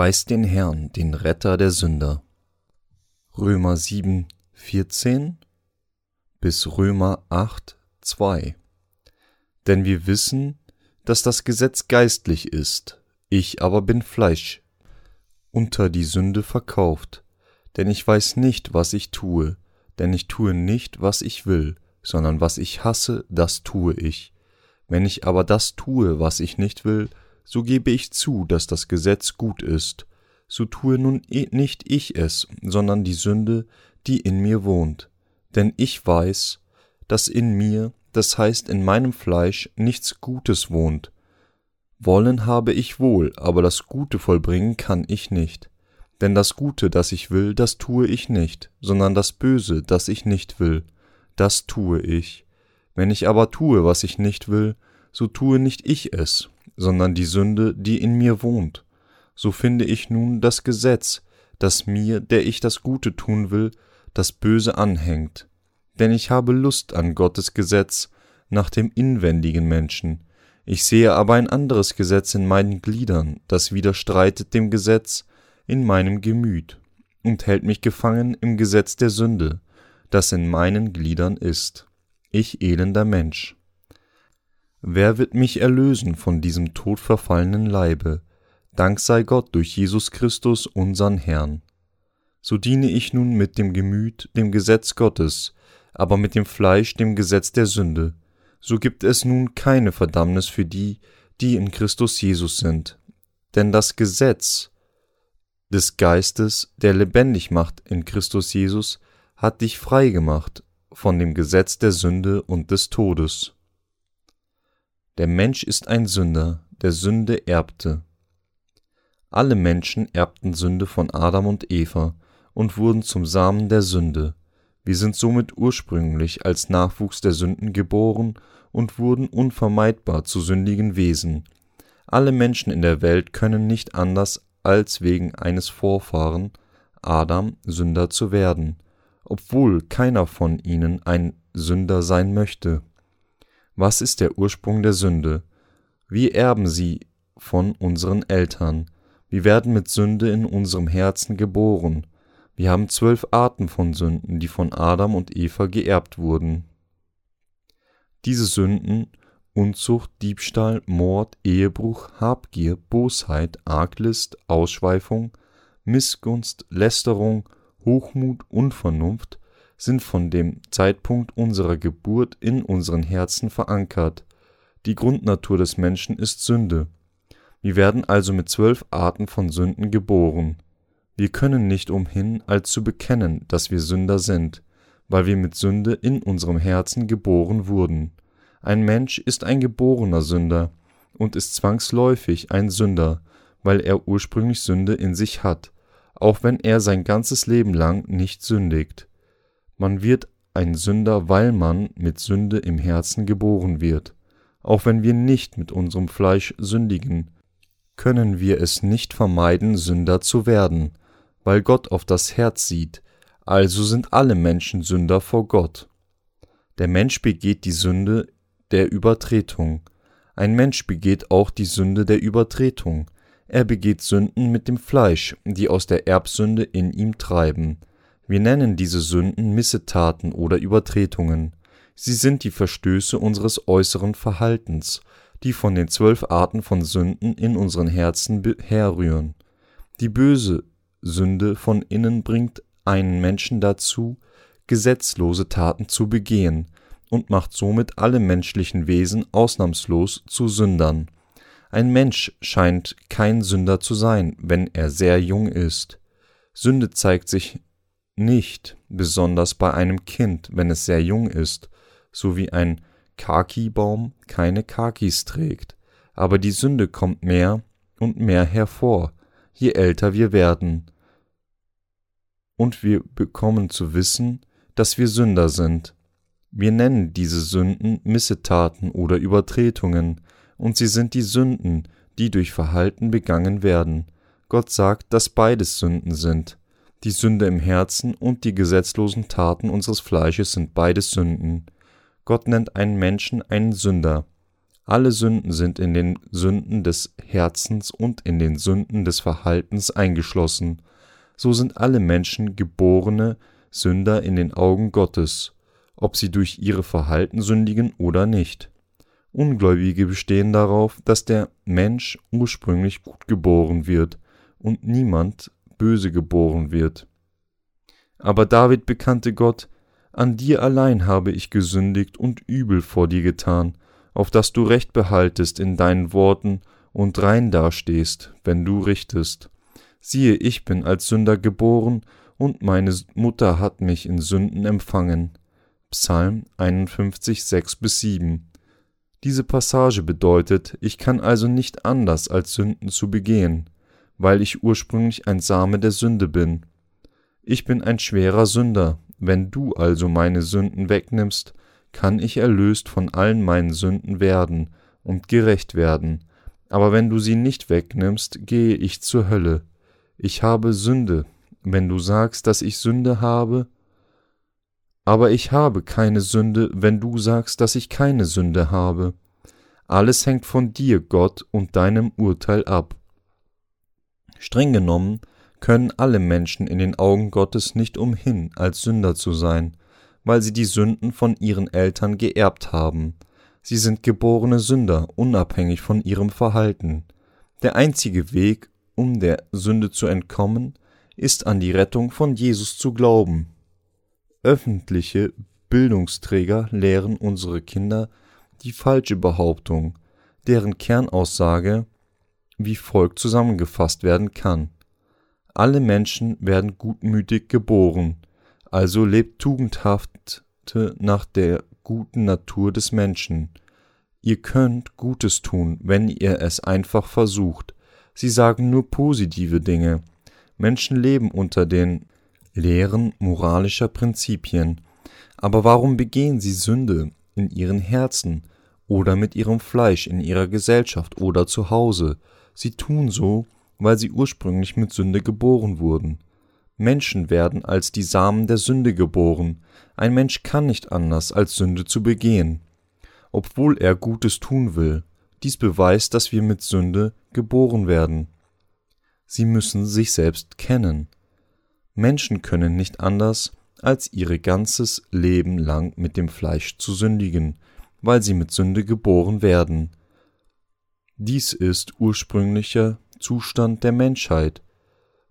Preist den Herrn, den Retter der Sünder. Römer 7, 14 bis Römer 8, 2. Denn wir wissen, dass das Gesetz geistlich ist, ich aber bin Fleisch, unter die Sünde verkauft. Denn ich weiß nicht, was ich tue, denn ich tue nicht, was ich will, sondern was ich hasse, das tue ich. Wenn ich aber das tue, was ich nicht will, so gebe ich zu, dass das Gesetz gut ist. So tue nun nicht ich es, sondern die Sünde, die in mir wohnt. Denn ich weiß, dass in mir, das heißt in meinem Fleisch, nichts Gutes wohnt. Wollen habe ich wohl, aber das Gute vollbringen kann ich nicht. Denn das Gute, das ich will, das tue ich nicht, sondern das Böse, das ich nicht will, das tue ich. Wenn ich aber tue, was ich nicht will, so tue nicht ich es, sondern die Sünde, die in mir wohnt. So finde ich nun das Gesetz, das mir, der ich das Gute tun will, das Böse anhängt. Denn ich habe Lust an Gottes Gesetz nach dem inwendigen Menschen. Ich sehe aber ein anderes Gesetz in meinen Gliedern, das widerstreitet dem Gesetz in meinem Gemüt und hält mich gefangen im Gesetz der Sünde, das in meinen Gliedern ist. Ich elender Mensch. Wer wird mich erlösen von diesem todverfallenen Leibe? Dank sei Gott durch Jesus Christus, unsern Herrn. So diene ich nun mit dem Gemüt dem Gesetz Gottes, aber mit dem Fleisch dem Gesetz der Sünde. So gibt es nun keine Verdammnis für die, die in Christus Jesus sind. Denn das Gesetz des Geistes, der lebendig macht in Christus Jesus, hat dich frei gemacht von dem Gesetz der Sünde und des Todes. Der Mensch ist ein Sünder, der Sünde erbte. Alle Menschen erbten Sünde von Adam und Eva und wurden zum Samen der Sünde. Wir sind somit ursprünglich als Nachwuchs der Sünden geboren und wurden unvermeidbar zu sündigen Wesen. Alle Menschen in der Welt können nicht anders als wegen eines Vorfahren, Adam, Sünder zu werden, obwohl keiner von ihnen ein Sünder sein möchte. Was ist der Ursprung der Sünde? Wir erben sie von unseren Eltern. Wir werden mit Sünde in unserem Herzen geboren. Wir haben zwölf Arten von Sünden, die von Adam und Eva geerbt wurden. Diese Sünden Unzucht, Diebstahl, Mord, Ehebruch, Habgier, Bosheit, Arglist, Ausschweifung, Missgunst, Lästerung, Hochmut, Unvernunft sind von dem Zeitpunkt unserer Geburt in unseren Herzen verankert. Die Grundnatur des Menschen ist Sünde. Wir werden also mit zwölf Arten von Sünden geboren. Wir können nicht umhin, als zu bekennen, dass wir Sünder sind, weil wir mit Sünde in unserem Herzen geboren wurden. Ein Mensch ist ein geborener Sünder und ist zwangsläufig ein Sünder, weil er ursprünglich Sünde in sich hat, auch wenn er sein ganzes Leben lang nicht sündigt. Man wird ein Sünder, weil man mit Sünde im Herzen geboren wird. Auch wenn wir nicht mit unserem Fleisch sündigen, können wir es nicht vermeiden, Sünder zu werden, weil Gott auf das Herz sieht, also sind alle Menschen Sünder vor Gott. Der Mensch begeht die Sünde der Übertretung. Ein Mensch begeht auch die Sünde der Übertretung. Er begeht Sünden mit dem Fleisch, die aus der Erbsünde in ihm treiben. Wir nennen diese Sünden Missetaten oder Übertretungen. Sie sind die Verstöße unseres äußeren Verhaltens, die von den zwölf Arten von Sünden in unseren Herzen herrühren. Die böse Sünde von innen bringt einen Menschen dazu, gesetzlose Taten zu begehen und macht somit alle menschlichen Wesen ausnahmslos zu Sündern. Ein Mensch scheint kein Sünder zu sein, wenn er sehr jung ist. Sünde zeigt sich nicht, besonders bei einem Kind, wenn es sehr jung ist, so wie ein Kaki-Baum keine Kakis trägt. Aber die Sünde kommt mehr und mehr hervor, je älter wir werden. Und wir bekommen zu wissen, dass wir Sünder sind. Wir nennen diese Sünden Missetaten oder Übertretungen, und sie sind die Sünden, die durch Verhalten begangen werden. Gott sagt, dass beides Sünden sind. Die Sünde im Herzen und die gesetzlosen Taten unseres Fleisches sind beides Sünden. Gott nennt einen Menschen einen Sünder. Alle Sünden sind in den Sünden des Herzens und in den Sünden des Verhaltens eingeschlossen. So sind alle Menschen geborene Sünder in den Augen Gottes, ob sie durch ihre Verhalten sündigen oder nicht. Ungläubige bestehen darauf, dass der Mensch ursprünglich gut geboren wird und niemand böse geboren wird. Aber David bekannte Gott, an dir allein habe ich gesündigt und übel vor dir getan, auf dass du Recht behaltest in deinen Worten und rein dastehst, wenn du richtest. Siehe, ich bin als Sünder geboren, und meine Mutter hat mich in Sünden empfangen. Psalm 51, 6 bis 7. Diese Passage bedeutet, ich kann also nicht anders als Sünden zu begehen, weil ich ursprünglich ein Same der Sünde bin. Ich bin ein schwerer Sünder, wenn du also meine Sünden wegnimmst, kann ich erlöst von allen meinen Sünden werden und gerecht werden, aber wenn du sie nicht wegnimmst, gehe ich zur Hölle. Ich habe Sünde, wenn du sagst, dass ich Sünde habe, aber ich habe keine Sünde, wenn du sagst, dass ich keine Sünde habe. Alles hängt von dir, Gott, und deinem Urteil ab. Streng genommen können alle Menschen in den Augen Gottes nicht umhin, als Sünder zu sein, weil sie die Sünden von ihren Eltern geerbt haben. Sie sind geborene Sünder, unabhängig von ihrem Verhalten. Der einzige Weg, um der Sünde zu entkommen, ist an die Rettung von Jesus zu glauben. Öffentliche Bildungsträger lehren unsere Kinder die falsche Behauptung, deren Kernaussage wie folgt zusammengefasst werden kann. Alle Menschen werden gutmütig geboren, also lebt tugendhaft nach der guten Natur des Menschen. Ihr könnt Gutes tun, wenn ihr es einfach versucht. Sie sagen nur positive Dinge. Menschen leben unter den Lehren moralischer Prinzipien. Aber warum begehen sie Sünde in ihren Herzen oder mit ihrem Fleisch in ihrer Gesellschaft oder zu Hause? Sie tun so, weil sie ursprünglich mit Sünde geboren wurden. Menschen werden als die Samen der Sünde geboren. Ein Mensch kann nicht anders, als Sünde zu begehen, obwohl er Gutes tun will. Dies beweist, dass wir mit Sünde geboren werden. Sie müssen sich selbst kennen. Menschen können nicht anders, als ihr ganzes Leben lang mit dem Fleisch zu sündigen, weil sie mit Sünde geboren werden. Dies ist ursprünglicher Zustand der Menschheit.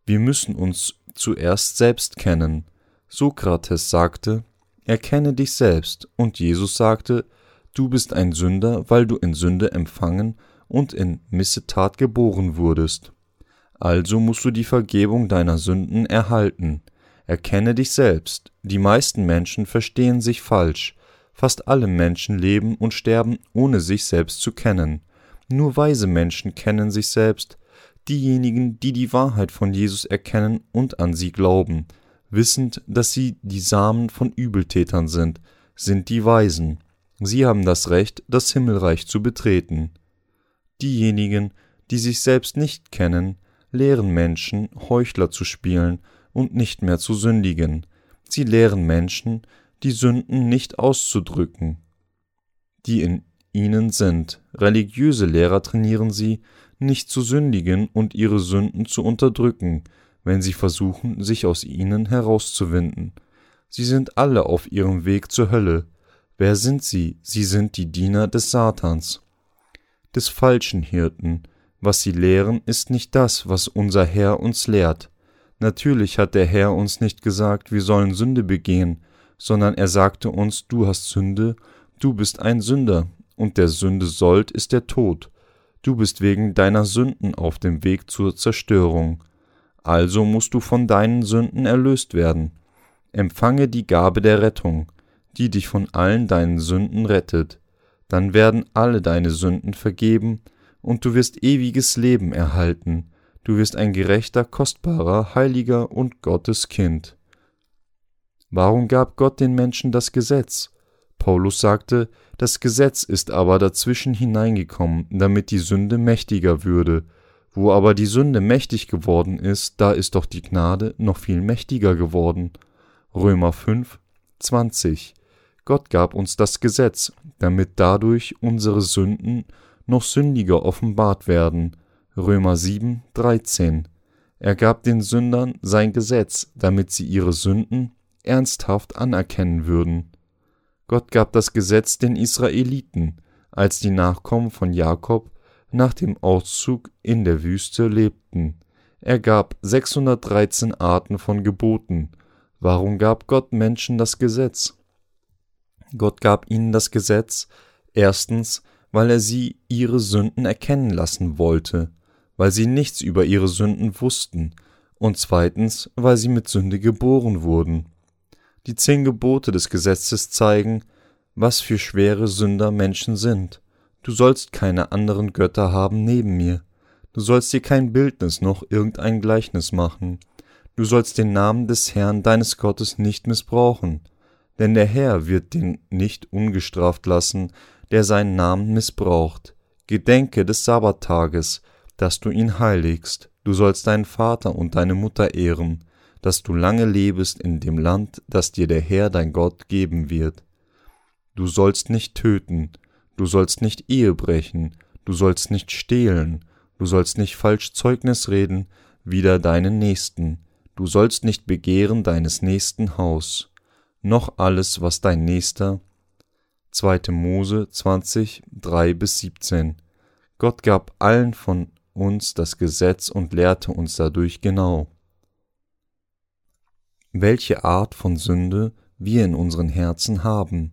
Wir müssen uns zuerst selbst kennen. Sokrates sagte, erkenne dich selbst, und Jesus sagte, du bist ein Sünder, weil du in Sünde empfangen und in Missetat geboren wurdest. Also musst du die Vergebung deiner Sünden erhalten. Erkenne dich selbst. Die meisten Menschen verstehen sich falsch. Fast alle Menschen leben und sterben, ohne sich selbst zu kennen. Nur weise Menschen kennen sich selbst, diejenigen, die die Wahrheit von Jesus erkennen und an sie glauben, wissend, dass sie die Samen von Übeltätern sind, sind die Weisen. Sie haben das Recht, das Himmelreich zu betreten. Diejenigen, die sich selbst nicht kennen, lehren Menschen, Heuchler zu spielen und nicht mehr zu sündigen. Sie lehren Menschen, die Sünden nicht auszudrücken, die in ihnen sind. Religiöse Lehrer trainieren sie, nicht zu sündigen und ihre Sünden zu unterdrücken, wenn sie versuchen, sich aus ihnen herauszuwinden. Sie sind alle auf ihrem Weg zur Hölle. Wer sind sie? Sie sind die Diener des Satans, des falschen Hirten. Was sie lehren, ist nicht das, was unser Herr uns lehrt. Natürlich hat der Herr uns nicht gesagt, wir sollen Sünde begehen, sondern er sagte uns, du hast Sünde, du bist ein Sünder, und der Sünde Sold ist der Tod du bist wegen deiner Sünden auf dem Weg zur Zerstörung, also musst du von deinen Sünden erlöst werden. Empfange die Gabe der Rettung, die dich von allen deinen Sünden rettet, dann werden alle deine Sünden vergeben, und du wirst ewiges Leben erhalten, du wirst ein gerechter, kostbarer, heiliger und Gottes Kind. Warum gab Gott den Menschen das Gesetz? Paulus sagte, das Gesetz ist aber dazwischen hineingekommen, damit die Sünde mächtiger würde. Wo aber die Sünde mächtig geworden ist, da ist doch die Gnade noch viel mächtiger geworden. Römer 5, 20. Gott gab uns das Gesetz, damit dadurch unsere Sünden noch sündiger offenbart werden. Römer 7, 13. Er gab den Sündern sein Gesetz, damit sie ihre Sünden ernsthaft anerkennen würden. Gott gab das Gesetz den Israeliten, als die Nachkommen von Jakob nach dem Auszug in der Wüste lebten. Er gab 613 Arten von Geboten. Warum gab Gott Menschen das Gesetz? Gott gab ihnen das Gesetz erstens, weil er sie ihre Sünden erkennen lassen wollte, weil sie nichts über ihre Sünden wussten, und zweitens, weil sie mit Sünde geboren wurden. Die zehn Gebote des Gesetzes zeigen, was für schwere Sünder Menschen sind. Du sollst keine anderen Götter haben neben mir. Du sollst dir kein Bildnis noch irgendein Gleichnis machen. Du sollst den Namen des Herrn deines Gottes nicht missbrauchen. Denn der Herr wird den nicht ungestraft lassen, der seinen Namen missbraucht. Gedenke des Sabbattages, dass du ihn heiligst. Du sollst deinen Vater und deine Mutter ehren, dass du lange lebest in dem Land, das dir der Herr dein Gott geben wird. Du sollst nicht töten, du sollst nicht Ehe brechen, du sollst nicht stehlen, du sollst nicht falsch Zeugnis reden wider deinen Nächsten, du sollst nicht begehren deines Nächsten Haus, noch alles, was dein Nächster 2. Mose 20, 3 bis 17. Gott gab allen von uns das Gesetz und lehrte uns dadurch genau, welche Art von Sünde wir in unseren Herzen haben.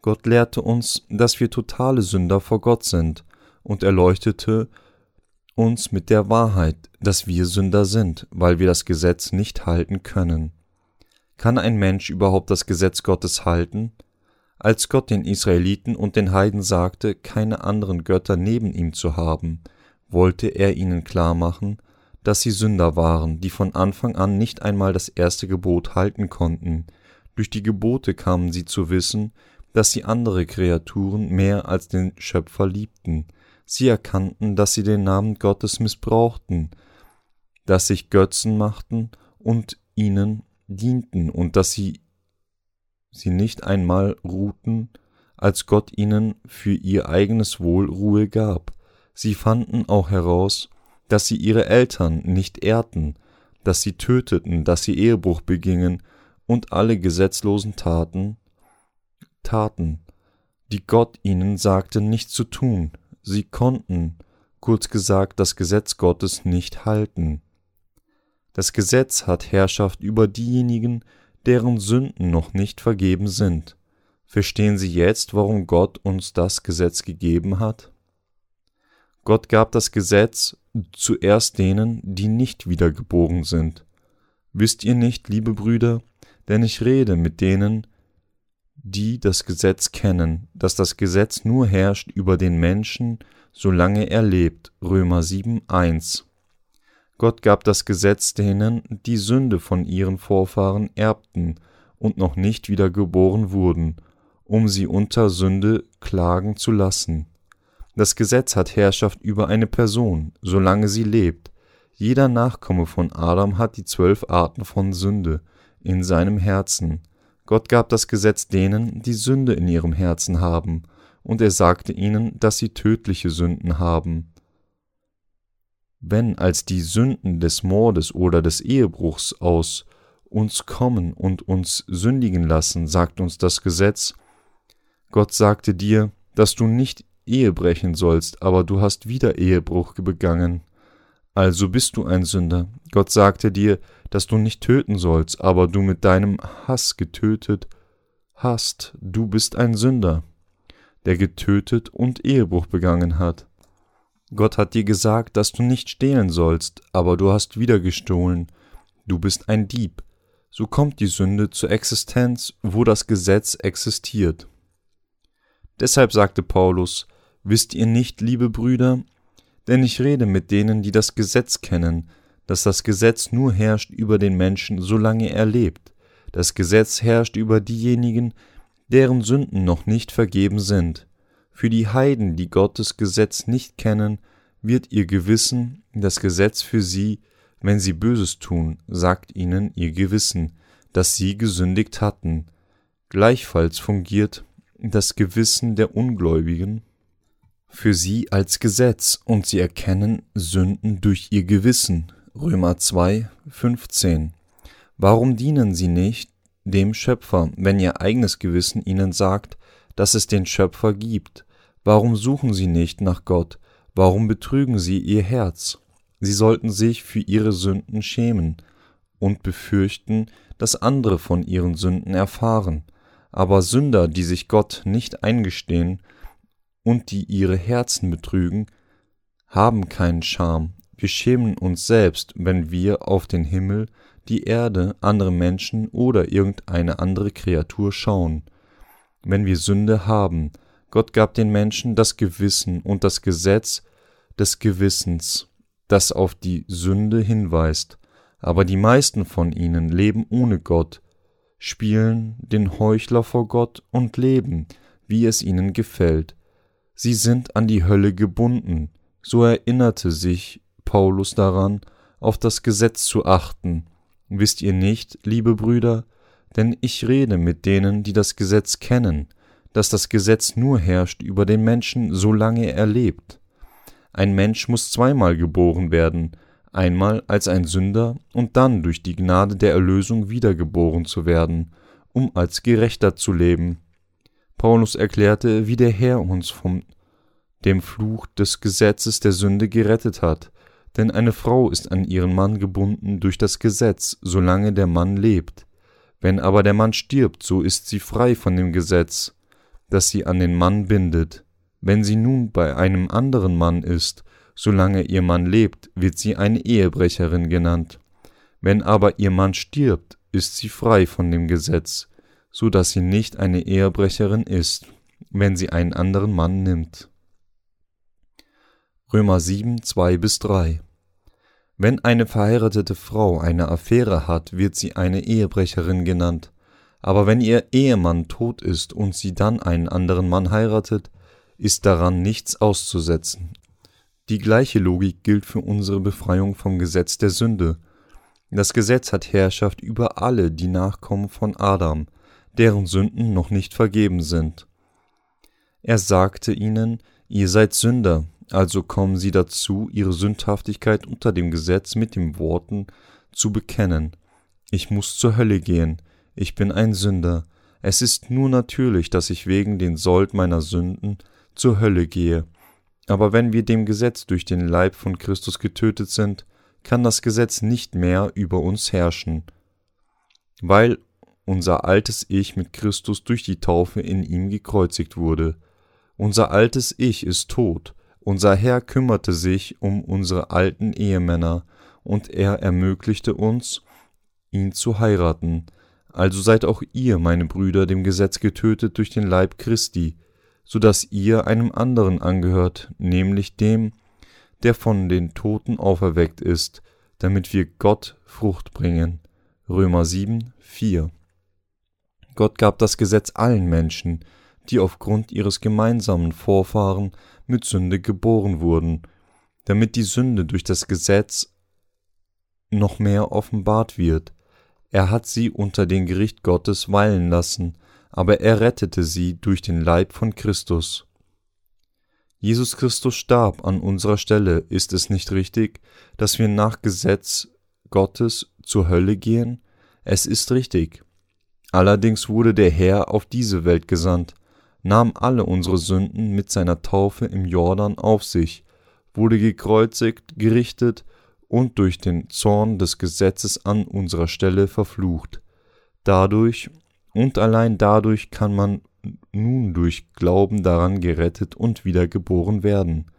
Gott lehrte uns, dass wir totale Sünder vor Gott sind und erleuchtete uns mit der Wahrheit, dass wir Sünder sind, weil wir das Gesetz nicht halten können. Kann ein Mensch überhaupt das Gesetz Gottes halten? Als Gott den Israeliten und den Heiden sagte, keine anderen Götter neben ihm zu haben, wollte er ihnen klarmachen, dass sie Sünder waren, die von Anfang an nicht einmal das erste Gebot halten konnten. Durch die Gebote kamen sie zu wissen, dass sie andere Kreaturen mehr als den Schöpfer liebten. Sie erkannten, dass sie den Namen Gottes missbrauchten, dass sich Götzen machten und ihnen dienten und dass sie sie nicht einmal ruhten, als Gott ihnen für ihr eigenes Wohl Ruhe gab. Sie fanden auch heraus, dass sie ihre Eltern nicht ehrten, dass sie töteten, dass sie Ehebruch begingen und alle gesetzlosen Taten taten, die Gott ihnen sagte nicht zu tun. Sie konnten, kurz gesagt, das Gesetz Gottes nicht halten. Das Gesetz hat Herrschaft über diejenigen, deren Sünden noch nicht vergeben sind. Verstehen Sie jetzt, warum Gott uns das Gesetz gegeben hat? Gott gab das Gesetz zuerst denen, die nicht wiedergeboren sind. Wisst ihr nicht, liebe Brüder, denn ich rede mit denen, die das Gesetz kennen, dass das Gesetz nur herrscht über den Menschen, solange er lebt. Römer 7, 1. Gott gab das Gesetz denen, die Sünde von ihren Vorfahren erbten und noch nicht wiedergeboren wurden, um sie unter Sünde klagen zu lassen. Das Gesetz hat Herrschaft über eine Person, solange sie lebt. Jeder Nachkomme von Adam hat die zwölf Arten von Sünde in seinem Herzen. Gott gab das Gesetz denen, die Sünde in ihrem Herzen haben, und er sagte ihnen, dass sie tödliche Sünden haben. Wenn als die Sünden des Mordes oder des Ehebruchs aus uns kommen und uns sündigen lassen, sagt uns das Gesetz, Gott sagte dir, dass du nicht Ehe brechen sollst, aber du hast wieder Ehebruch begangen. Also bist du ein Sünder. Gott sagte dir, dass du nicht töten sollst, aber du mit deinem Hass getötet hast. Du bist ein Sünder, der getötet und Ehebruch begangen hat. Gott hat dir gesagt, dass du nicht stehlen sollst, aber du hast wieder gestohlen. Du bist ein Dieb. So kommt die Sünde zur Existenz, wo das Gesetz existiert. Deshalb sagte Paulus, Wisst ihr nicht, liebe Brüder, denn ich rede mit denen, die das Gesetz kennen, dass das Gesetz nur herrscht über den Menschen, solange er lebt. Das Gesetz herrscht über diejenigen, deren Sünden noch nicht vergeben sind. Für die Heiden, die Gottes Gesetz nicht kennen, wird ihr Gewissen, das Gesetz für sie, wenn sie Böses tun, sagt ihnen ihr Gewissen, dass sie gesündigt hatten. Gleichfalls fungiert das Gewissen der Ungläubigen für sie als Gesetz und sie erkennen Sünden durch ihr Gewissen. Römer 2, 15. Warum dienen sie nicht dem Schöpfer, wenn ihr eigenes Gewissen ihnen sagt, dass es den Schöpfer gibt? Warum suchen sie nicht nach Gott? Warum betrügen sie ihr Herz? Sie sollten sich für ihre Sünden schämen und befürchten, dass andere von ihren Sünden erfahren. Aber Sünder, die sich Gott nicht eingestehen und die ihre Herzen betrügen, haben keinen Scham. Wir schämen uns selbst, wenn wir auf den Himmel, die Erde, andere Menschen oder irgendeine andere Kreatur schauen. Wenn wir Sünde haben, Gott gab den Menschen das Gewissen und das Gesetz des Gewissens, das auf die Sünde hinweist, aber die meisten von ihnen leben ohne Gott, spielen den Heuchler vor Gott und leben, wie es ihnen gefällt. Sie sind an die Hölle gebunden, so erinnerte sich Paulus daran, auf das Gesetz zu achten. Wisst ihr nicht, liebe Brüder, denn ich rede mit denen, die das Gesetz kennen, dass das Gesetz nur herrscht über den Menschen, solange er lebt. Ein Mensch muss zweimal geboren werden, einmal als ein Sünder und dann durch die Gnade der Erlösung wiedergeboren zu werden, um als Gerechter zu leben. Paulus erklärte, wie der Herr uns vom dem Fluch des Gesetzes der Sünde gerettet hat, denn eine Frau ist an ihren Mann gebunden durch das Gesetz, solange der Mann lebt. Wenn aber der Mann stirbt, so ist sie frei von dem Gesetz, das sie an den Mann bindet. Wenn sie nun bei einem anderen Mann ist, solange ihr Mann lebt, wird sie eine Ehebrecherin genannt. Wenn aber ihr Mann stirbt, ist sie frei von dem Gesetz, so dass sie nicht eine Ehebrecherin ist, wenn sie einen anderen Mann nimmt. Römer 7, 2 bis 3 Wenn eine verheiratete Frau eine Affäre hat, wird sie eine Ehebrecherin genannt. Aber wenn ihr Ehemann tot ist und sie dann einen anderen Mann heiratet, ist daran nichts auszusetzen. Die gleiche Logik gilt für unsere Befreiung vom Gesetz der Sünde. Das Gesetz hat Herrschaft über alle, die Nachkommen von Adam, deren Sünden noch nicht vergeben sind. Er sagte ihnen, ihr seid Sünder, also kommen sie dazu, ihre Sündhaftigkeit unter dem Gesetz mit den Worten zu bekennen. Ich muss zur Hölle gehen, ich bin ein Sünder, es ist nur natürlich, dass ich wegen den Sold meiner Sünden zur Hölle gehe, aber wenn wir dem Gesetz durch den Leib von Christus getötet sind, kann das Gesetz nicht mehr über uns herrschen, weil unser altes Ich mit Christus durch die Taufe in ihm gekreuzigt wurde. Unser altes Ich ist tot, unser Herr kümmerte sich um unsere alten Ehemänner, und er ermöglichte uns, ihn zu heiraten. Also seid auch ihr, meine Brüder, dem Gesetz getötet durch den Leib Christi, so dass ihr einem anderen angehört, nämlich dem, der von den Toten auferweckt ist, damit wir Gott Frucht bringen. Römer 7, 4. Gott gab das Gesetz allen Menschen, die aufgrund ihres gemeinsamen Vorfahren mit Sünde geboren wurden, damit die Sünde durch das Gesetz noch mehr offenbart wird. Er hat sie unter dem Gericht Gottes weilen lassen, aber er rettete sie durch den Leib von Christus. Jesus Christus starb an unserer Stelle. Ist es nicht richtig, dass wir nach Gesetz Gottes zur Hölle gehen? Es ist richtig. Allerdings wurde der Herr auf diese Welt gesandt, nahm alle unsere Sünden mit seiner Taufe im Jordan auf sich, wurde gekreuzigt, gerichtet und durch den Zorn des Gesetzes an unserer Stelle verflucht. Dadurch und allein dadurch kann man nun durch Glauben daran gerettet und wiedergeboren werden.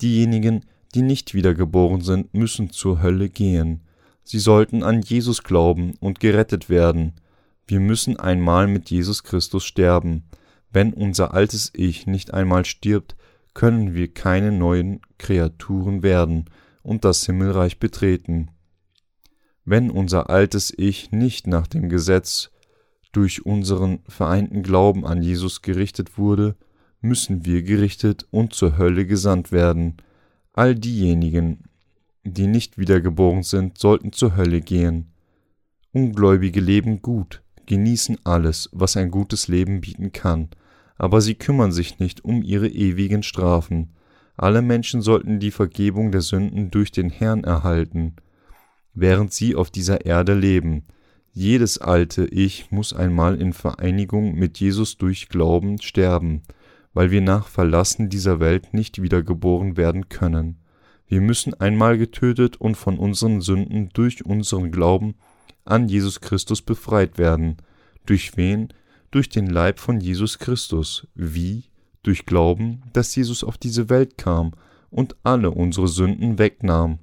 Diejenigen, die nicht wiedergeboren sind, müssen zur Hölle gehen. Sie sollten an Jesus glauben und gerettet werden. Wir müssen einmal mit Jesus Christus sterben. Wenn unser altes Ich nicht einmal stirbt, können wir keine neuen Kreaturen werden und das Himmelreich betreten. Wenn unser altes Ich nicht nach dem Gesetz durch unseren vereinten Glauben an Jesus gerichtet wurde, müssen wir gerichtet und zur Hölle gesandt werden. All diejenigen, die nicht wiedergeboren sind, sollten zur Hölle gehen. Ungläubige leben gut, genießen alles, was ein gutes Leben bieten kann, aber sie kümmern sich nicht um ihre ewigen Strafen. Alle Menschen sollten die Vergebung der Sünden durch den Herrn erhalten, während sie auf dieser Erde leben. Jedes alte Ich muss einmal in Vereinigung mit Jesus durch Glauben sterben, weil wir nach Verlassen dieser Welt nicht wiedergeboren werden können. Wir müssen einmal getötet und von unseren Sünden durch unseren Glauben an Jesus Christus befreit werden. Durch wen? Durch den Leib von Jesus Christus. Wie? Durch Glauben, dass Jesus auf diese Welt kam und alle unsere Sünden wegnahm.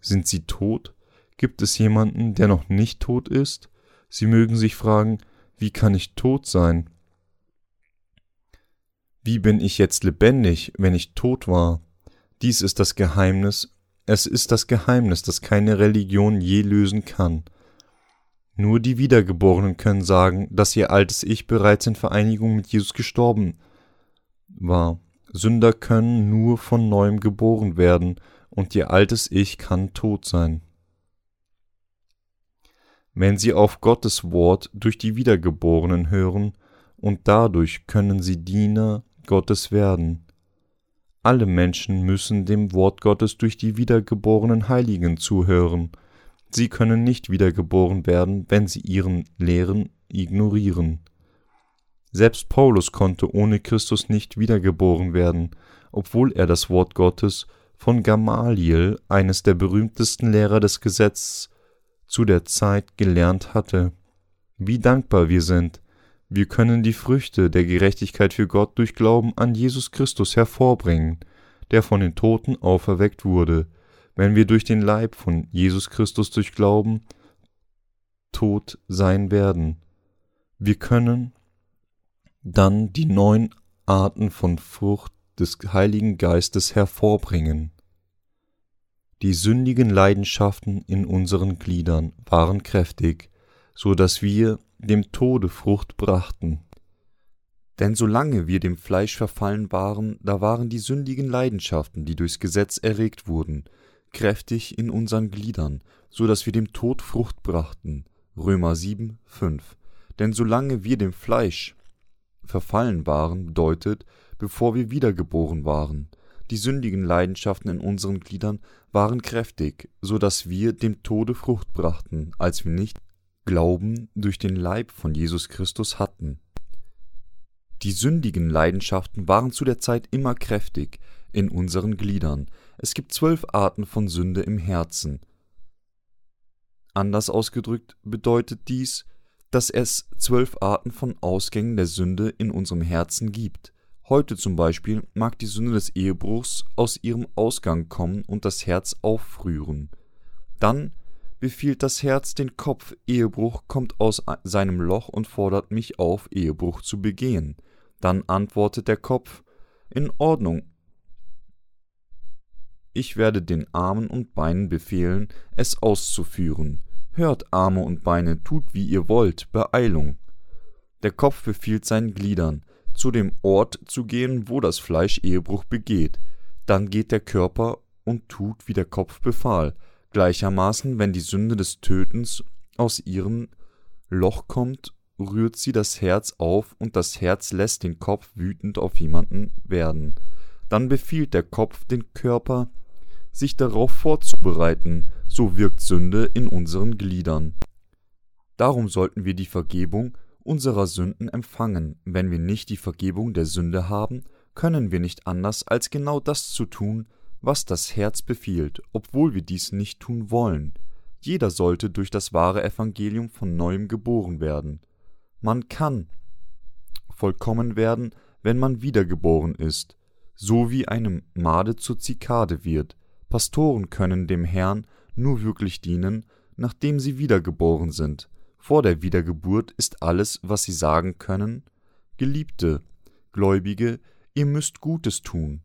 Sind sie tot? Gibt es jemanden, der noch nicht tot ist? Sie mögen sich fragen, wie kann ich tot sein? Wie bin ich jetzt lebendig, wenn ich tot war? Dies ist das Geheimnis, es ist das Geheimnis, das keine Religion je lösen kann. Nur die Wiedergeborenen können sagen, dass ihr altes Ich bereits in Vereinigung mit Jesus gestorben war. Sünder können nur von neuem geboren werden, und ihr altes Ich kann tot sein. Wenn sie auf Gottes Wort durch die Wiedergeborenen hören, und dadurch können sie Diener Gottes werden. Alle Menschen müssen dem Wort Gottes durch die wiedergeborenen Heiligen zuhören, Sie können nicht wiedergeboren werden, wenn sie ihren Lehren ignorieren. Selbst Paulus konnte ohne Christus nicht wiedergeboren werden, obwohl er das Wort Gottes von Gamaliel, eines der berühmtesten Lehrer des Gesetzes, zu der Zeit gelernt hatte. Wie dankbar wir sind, wir können die Früchte der Gerechtigkeit für Gott durch Glauben an Jesus Christus hervorbringen, der von den Toten auferweckt wurde, wenn wir durch den Leib von Jesus Christus durch Glauben tot sein werden. Wir können dann die neun Arten von Frucht des Heiligen Geistes hervorbringen. Die sündigen Leidenschaften in unseren Gliedern waren kräftig, so dass wir dem Tode Frucht brachten. Denn solange wir dem Fleisch verfallen waren, da waren die sündigen Leidenschaften, die durchs Gesetz erregt wurden, kräftig in unseren Gliedern, so dass wir dem Tod Frucht brachten. Römer 7, 5. Denn solange wir dem Fleisch verfallen waren, bedeutet, bevor wir wiedergeboren waren. Die sündigen Leidenschaften in unseren Gliedern waren kräftig, so dass wir dem Tode Frucht brachten, als wir nicht Glauben durch den Leib von Jesus Christus hatten. Die sündigen Leidenschaften waren zu der Zeit immer kräftig in unseren Gliedern, es gibt zwölf Arten von Sünde im Herzen. Anders ausgedrückt bedeutet dies, dass es zwölf Arten von Ausgängen der Sünde in unserem Herzen gibt. Heute zum Beispiel mag die Sünde des Ehebruchs aus ihrem Ausgang kommen und das Herz aufrühren. Dann befiehlt das Herz den Kopf, Ehebruch kommt aus seinem Loch und fordert mich auf, Ehebruch zu begehen. Dann antwortet der Kopf, in Ordnung, ich werde den Armen und Beinen befehlen, es auszuführen. Hört, Arme und Beine, tut wie ihr wollt, Beeilung. Der Kopf befiehlt seinen Gliedern, zu dem Ort zu gehen, wo das Fleisch Ehebruch begeht. Dann geht der Körper und tut, wie der Kopf befahl. Gleichermaßen, wenn die Sünde des Tötens aus ihrem Loch kommt, rührt sie das Herz auf und das Herz lässt den Kopf wütend auf jemanden werden. Dann befiehlt der Kopf den Körper, sich darauf vorzubereiten, so wirkt Sünde in unseren Gliedern. Darum sollten wir die Vergebung unserer Sünden empfangen. Wenn wir nicht die Vergebung der Sünde haben, können wir nicht anders, als genau das zu tun, was das Herz befiehlt, obwohl wir dies nicht tun wollen. Jeder sollte durch das wahre Evangelium von neuem geboren werden. Man kann vollkommen werden, wenn man wiedergeboren ist, so wie eine Made zur Zikade wird, Pastoren können dem Herrn nur wirklich dienen, nachdem sie wiedergeboren sind. Vor der Wiedergeburt ist alles, was sie sagen können, Geliebte, Gläubige, ihr müsst Gutes tun.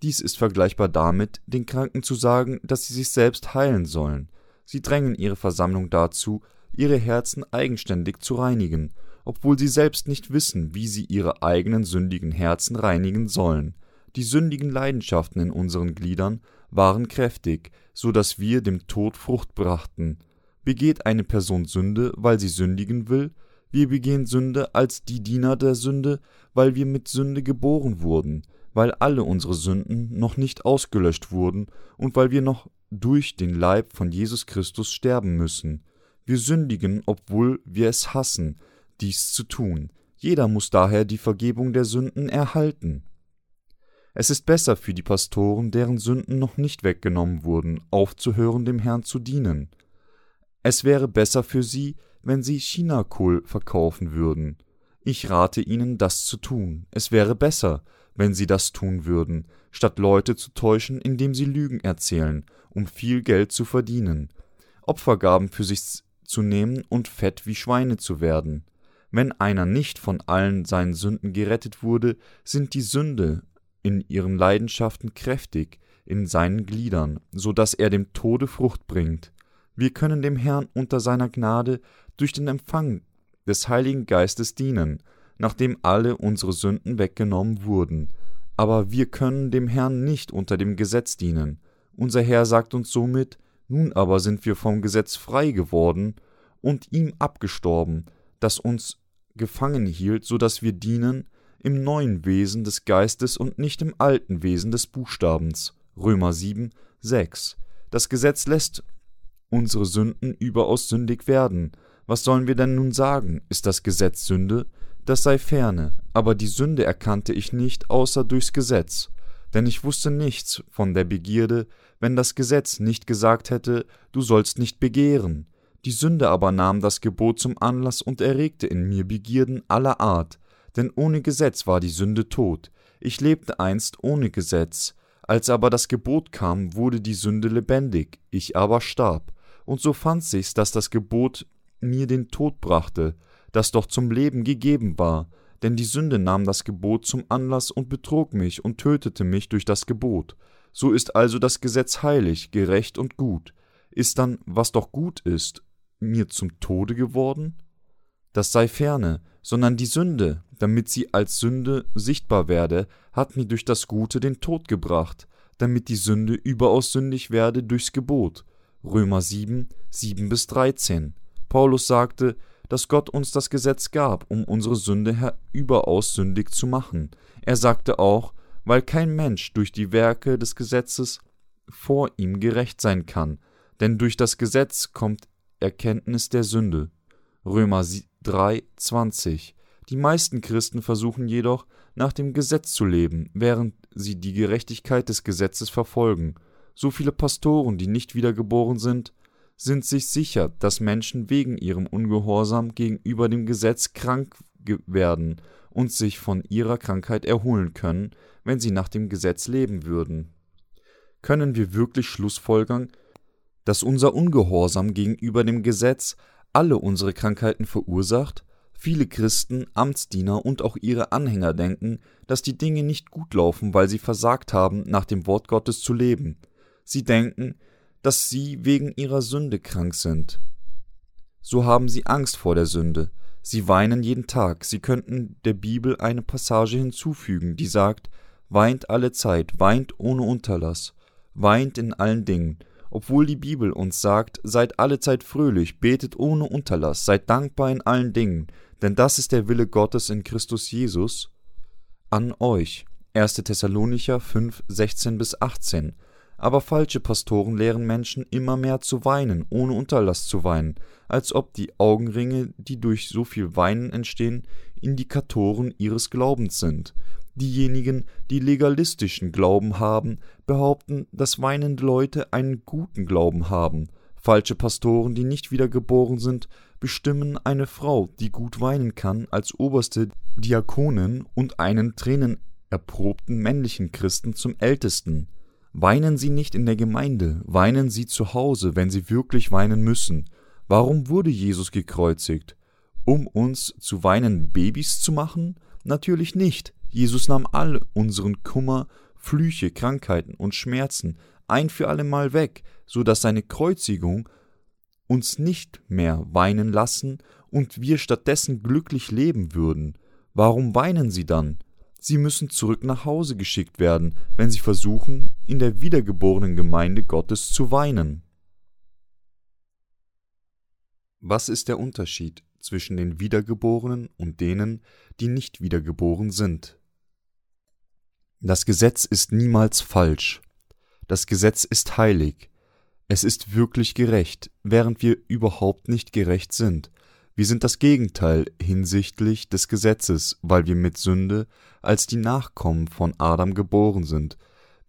Dies ist vergleichbar damit, den Kranken zu sagen, dass sie sich selbst heilen sollen. Sie drängen ihre Versammlung dazu, ihre Herzen eigenständig zu reinigen, obwohl sie selbst nicht wissen, wie sie ihre eigenen sündigen Herzen reinigen sollen. Die sündigen Leidenschaften in unseren Gliedern waren kräftig, so dass wir dem Tod Frucht brachten. Begeht eine Person Sünde, weil sie sündigen will, Wir begehen Sünde als die Diener der Sünde, weil wir mit Sünde geboren wurden, weil alle unsere Sünden noch nicht ausgelöscht wurden und weil wir noch durch den Leib von Jesus Christus sterben müssen. Wir sündigen, obwohl wir es hassen, dies zu tun. Jeder muss daher die Vergebung der Sünden erhalten. Es ist besser für die Pastoren, deren Sünden noch nicht weggenommen wurden, aufzuhören, dem Herrn zu dienen. Es wäre besser für sie, wenn sie Chinakohl verkaufen würden. Ich rate ihnen, das zu tun. Es wäre besser, wenn sie das tun würden, statt Leute zu täuschen, indem sie Lügen erzählen, um viel Geld zu verdienen, Opfergaben für sich zu nehmen und fett wie Schweine zu werden. Wenn einer nicht von allen seinen Sünden gerettet wurde, sind die Sünde in ihren Leidenschaften kräftig in seinen Gliedern, so dass er dem Tode Frucht bringt. Wir können dem Herrn unter seiner Gnade durch den Empfang des Heiligen Geistes dienen, nachdem alle unsere Sünden weggenommen wurden. Aber wir können dem Herrn nicht unter dem Gesetz dienen. Unser Herr sagt uns somit, nun aber sind wir vom Gesetz frei geworden und ihm abgestorben, das uns gefangen hielt, so dass wir dienen im neuen Wesen des Geistes und nicht im alten Wesen des Buchstabens. Römer 7, 6. Das Gesetz lässt unsere Sünden überaus sündig werden. Was sollen wir denn nun sagen? Ist das Gesetz Sünde? Das sei ferne, aber die Sünde erkannte ich nicht außer durchs Gesetz. Denn ich wusste nichts von der Begierde, wenn das Gesetz nicht gesagt hätte, du sollst nicht begehren. Die Sünde aber nahm das Gebot zum Anlass und erregte in mir Begierden aller Art, denn ohne Gesetz war die Sünde tot. Ich lebte einst ohne Gesetz. Als aber das Gebot kam, wurde die Sünde lebendig, ich aber starb. Und so fand sich's, dass das Gebot mir den Tod brachte, das doch zum Leben gegeben war, denn die Sünde nahm das Gebot zum Anlass und betrog mich und tötete mich durch das Gebot. So ist also das Gesetz heilig, gerecht und gut. Ist dann, was doch gut ist, mir zum Tode geworden? Das sei ferne, sondern die Sünde, damit sie als Sünde sichtbar werde, hat mir durch das Gute den Tod gebracht, damit die Sünde überaus sündig werde durchs Gebot. Römer 7, 7 bis 13. Paulus sagte, dass Gott uns das Gesetz gab, um unsere Sünde überaus sündig zu machen. Er sagte auch, weil kein Mensch durch die Werke des Gesetzes vor ihm gerecht sein kann, denn durch das Gesetz kommt Erkenntnis der Sünde. Römer 3, 20. Die meisten Christen versuchen jedoch, nach dem Gesetz zu leben, während sie die Gerechtigkeit des Gesetzes verfolgen. So viele Pastoren, die nicht wiedergeboren sind, sind sich sicher, dass Menschen wegen ihrem Ungehorsam gegenüber dem Gesetz krank werden und sich von ihrer Krankheit erholen können, wenn sie nach dem Gesetz leben würden. Können wir wirklich schlussfolgern, dass unser Ungehorsam gegenüber dem Gesetz alle unsere Krankheiten verursacht? Viele Christen, Amtsdiener und auch ihre Anhänger denken, dass die Dinge nicht gut laufen, weil sie versagt haben, nach dem Wort Gottes zu leben. Sie denken, dass sie wegen ihrer Sünde krank sind. So haben sie Angst vor der Sünde. Sie weinen jeden Tag. Sie könnten der Bibel eine Passage hinzufügen, die sagt, weint alle Zeit, weint ohne Unterlass, weint in allen Dingen. Obwohl die Bibel uns sagt, seid alle Zeit fröhlich, betet ohne Unterlass, seid dankbar in allen Dingen, denn das ist der Wille Gottes in Christus Jesus an euch. 1. Thessalonicher 5, 16 bis 18 aber falsche Pastoren lehren Menschen immer mehr zu weinen, ohne Unterlass zu weinen, als ob die Augenringe, die durch so viel Weinen entstehen, Indikatoren ihres Glaubens sind. Diejenigen, die legalistischen Glauben haben, behaupten, dass weinende Leute einen guten Glauben haben. Falsche Pastoren, die nicht wiedergeboren sind, bestimmen eine Frau, die gut weinen kann, als oberste Diakonin und einen tränenerprobten männlichen Christen zum Ältesten. Weinen Sie nicht in der Gemeinde, weinen Sie zu Hause, wenn Sie wirklich weinen müssen. Warum wurde Jesus gekreuzigt? Um uns zu weinenden Babys zu machen? Natürlich nicht. Jesus nahm all unseren Kummer, Flüche, Krankheiten und Schmerzen ein für allemal weg, so dass seine Kreuzigung uns nicht mehr weinen lassen und wir stattdessen glücklich leben würden. Warum weinen Sie dann? Sie müssen zurück nach Hause geschickt werden, wenn sie versuchen, in der wiedergeborenen Gemeinde Gottes zu weinen. Was ist der Unterschied zwischen den Wiedergeborenen und denen, die nicht wiedergeboren sind. Das Gesetz ist niemals falsch. Das Gesetz ist heilig. Es ist wirklich gerecht, während wir überhaupt nicht gerecht sind. Wir sind das Gegenteil hinsichtlich des Gesetzes, weil wir mit Sünde als die Nachkommen von Adam geboren sind.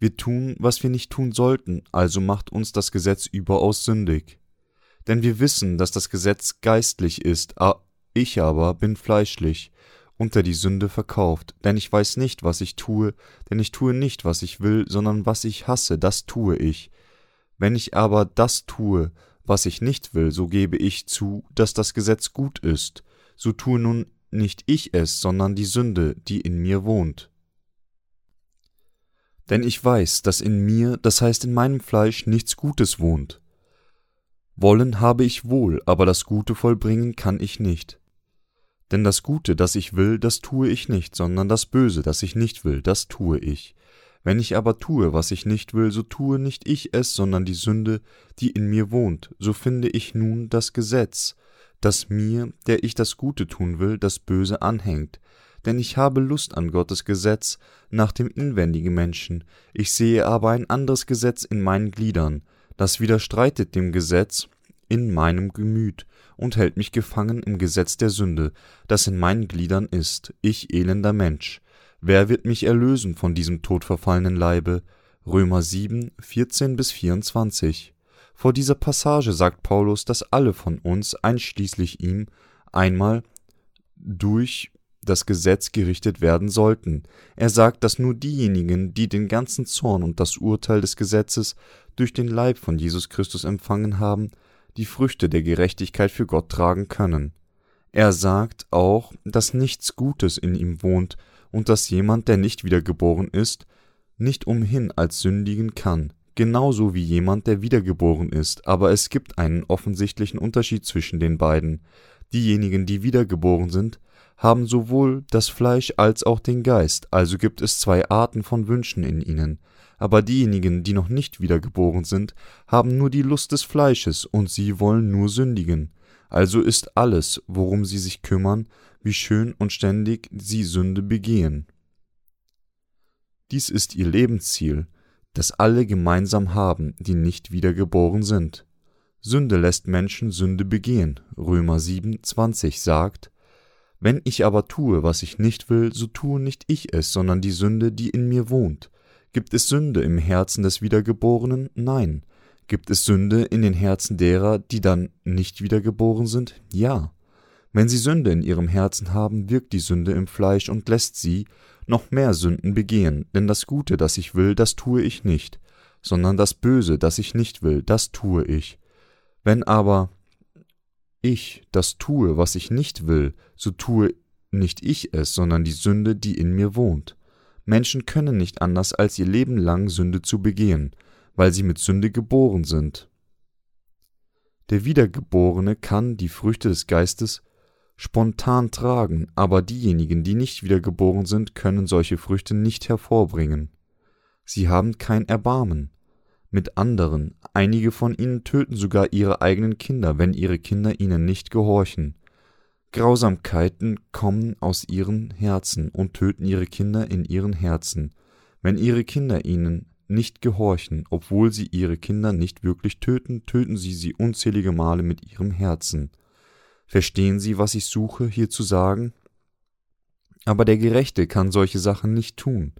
Wir tun, was wir nicht tun sollten, also macht uns das Gesetz überaus sündig. Denn wir wissen, dass das Gesetz geistlich ist, ich aber bin fleischlich, unter die Sünde verkauft, denn ich weiß nicht, was ich tue, denn ich tue nicht, was ich will, sondern was ich hasse, das tue ich. Wenn ich aber das tue, was ich nicht will, so gebe ich zu, dass das Gesetz gut ist, so tue nun nicht ich es, sondern die Sünde, die in mir wohnt. Denn ich weiß, dass in mir, das heißt in meinem Fleisch, nichts Gutes wohnt. Wollen habe ich wohl, aber das Gute vollbringen kann ich nicht. Denn das Gute, das ich will, das tue ich nicht, sondern das Böse, das ich nicht will, das tue ich. Wenn ich aber tue, was ich nicht will, so tue nicht ich es, sondern die Sünde, die in mir wohnt, so finde ich nun das Gesetz, das mir, der ich das Gute tun will, das Böse anhängt. Denn ich habe Lust an Gottes Gesetz nach dem inwendigen Menschen, ich sehe aber ein anderes Gesetz in meinen Gliedern, das widerstreitet dem Gesetz in meinem Gemüt und hält mich gefangen im Gesetz der Sünde, das in meinen Gliedern ist, ich elender Mensch. Wer wird mich erlösen von diesem todverfallenen Leibe? Römer 7, 14 bis 24. Vor dieser Passage sagt Paulus, dass alle von uns, einschließlich ihm, einmal durch das Gesetz gerichtet werden sollten. Er sagt, dass nur diejenigen, die den ganzen Zorn und das Urteil des Gesetzes durch den Leib von Jesus Christus empfangen haben, die Früchte der Gerechtigkeit für Gott tragen können. Er sagt auch, dass nichts Gutes in ihm wohnt und dass jemand, der nicht wiedergeboren ist, nicht umhin als sündigen kann, genauso wie jemand, der wiedergeboren ist, aber es gibt einen offensichtlichen Unterschied zwischen den beiden. Diejenigen, die wiedergeboren sind, haben sowohl das Fleisch als auch den Geist, also gibt es zwei Arten von Wünschen in ihnen. Aber diejenigen, die noch nicht wiedergeboren sind, haben nur die Lust des Fleisches, und sie wollen nur sündigen. Also ist alles, worum sie sich kümmern, wie schön und ständig sie Sünde begehen. Dies ist ihr Lebensziel, das alle gemeinsam haben, die nicht wiedergeboren sind. Sünde lässt Menschen Sünde begehen. Römer 7, 20 sagt, wenn ich aber tue, was ich nicht will, so tue nicht ich es, sondern die Sünde, die in mir wohnt. Gibt es Sünde im Herzen des Wiedergeborenen? Nein. Gibt es Sünde in den Herzen derer, die dann nicht wiedergeboren sind? Ja. Wenn sie Sünde in ihrem Herzen haben, wirkt die Sünde im Fleisch und lässt sie noch mehr Sünden begehen, denn das Gute, das ich will, das tue ich nicht, sondern das Böse, das ich nicht will, das tue ich. Wenn aber ich das tue, was ich nicht will, so tue nicht ich es, sondern die Sünde, die in mir wohnt. Menschen können nicht anders, als ihr Leben lang Sünde zu begehen, weil sie mit Sünde geboren sind. Der Wiedergeborene kann die Früchte des Geistes spontan tragen, aber diejenigen, die nicht wiedergeboren sind, können solche Früchte nicht hervorbringen. Sie haben kein Erbarmen mit anderen, einige von ihnen töten sogar ihre eigenen Kinder, wenn ihre Kinder ihnen nicht gehorchen. Grausamkeiten kommen aus ihren Herzen und töten ihre Kinder in ihren Herzen, wenn ihre Kinder ihnen nicht gehorchen, obwohl sie ihre Kinder nicht wirklich töten, töten sie sie unzählige Male mit ihrem Herzen. Verstehen Sie, was ich suche, hier zu sagen? Aber der Gerechte kann solche Sachen nicht tun.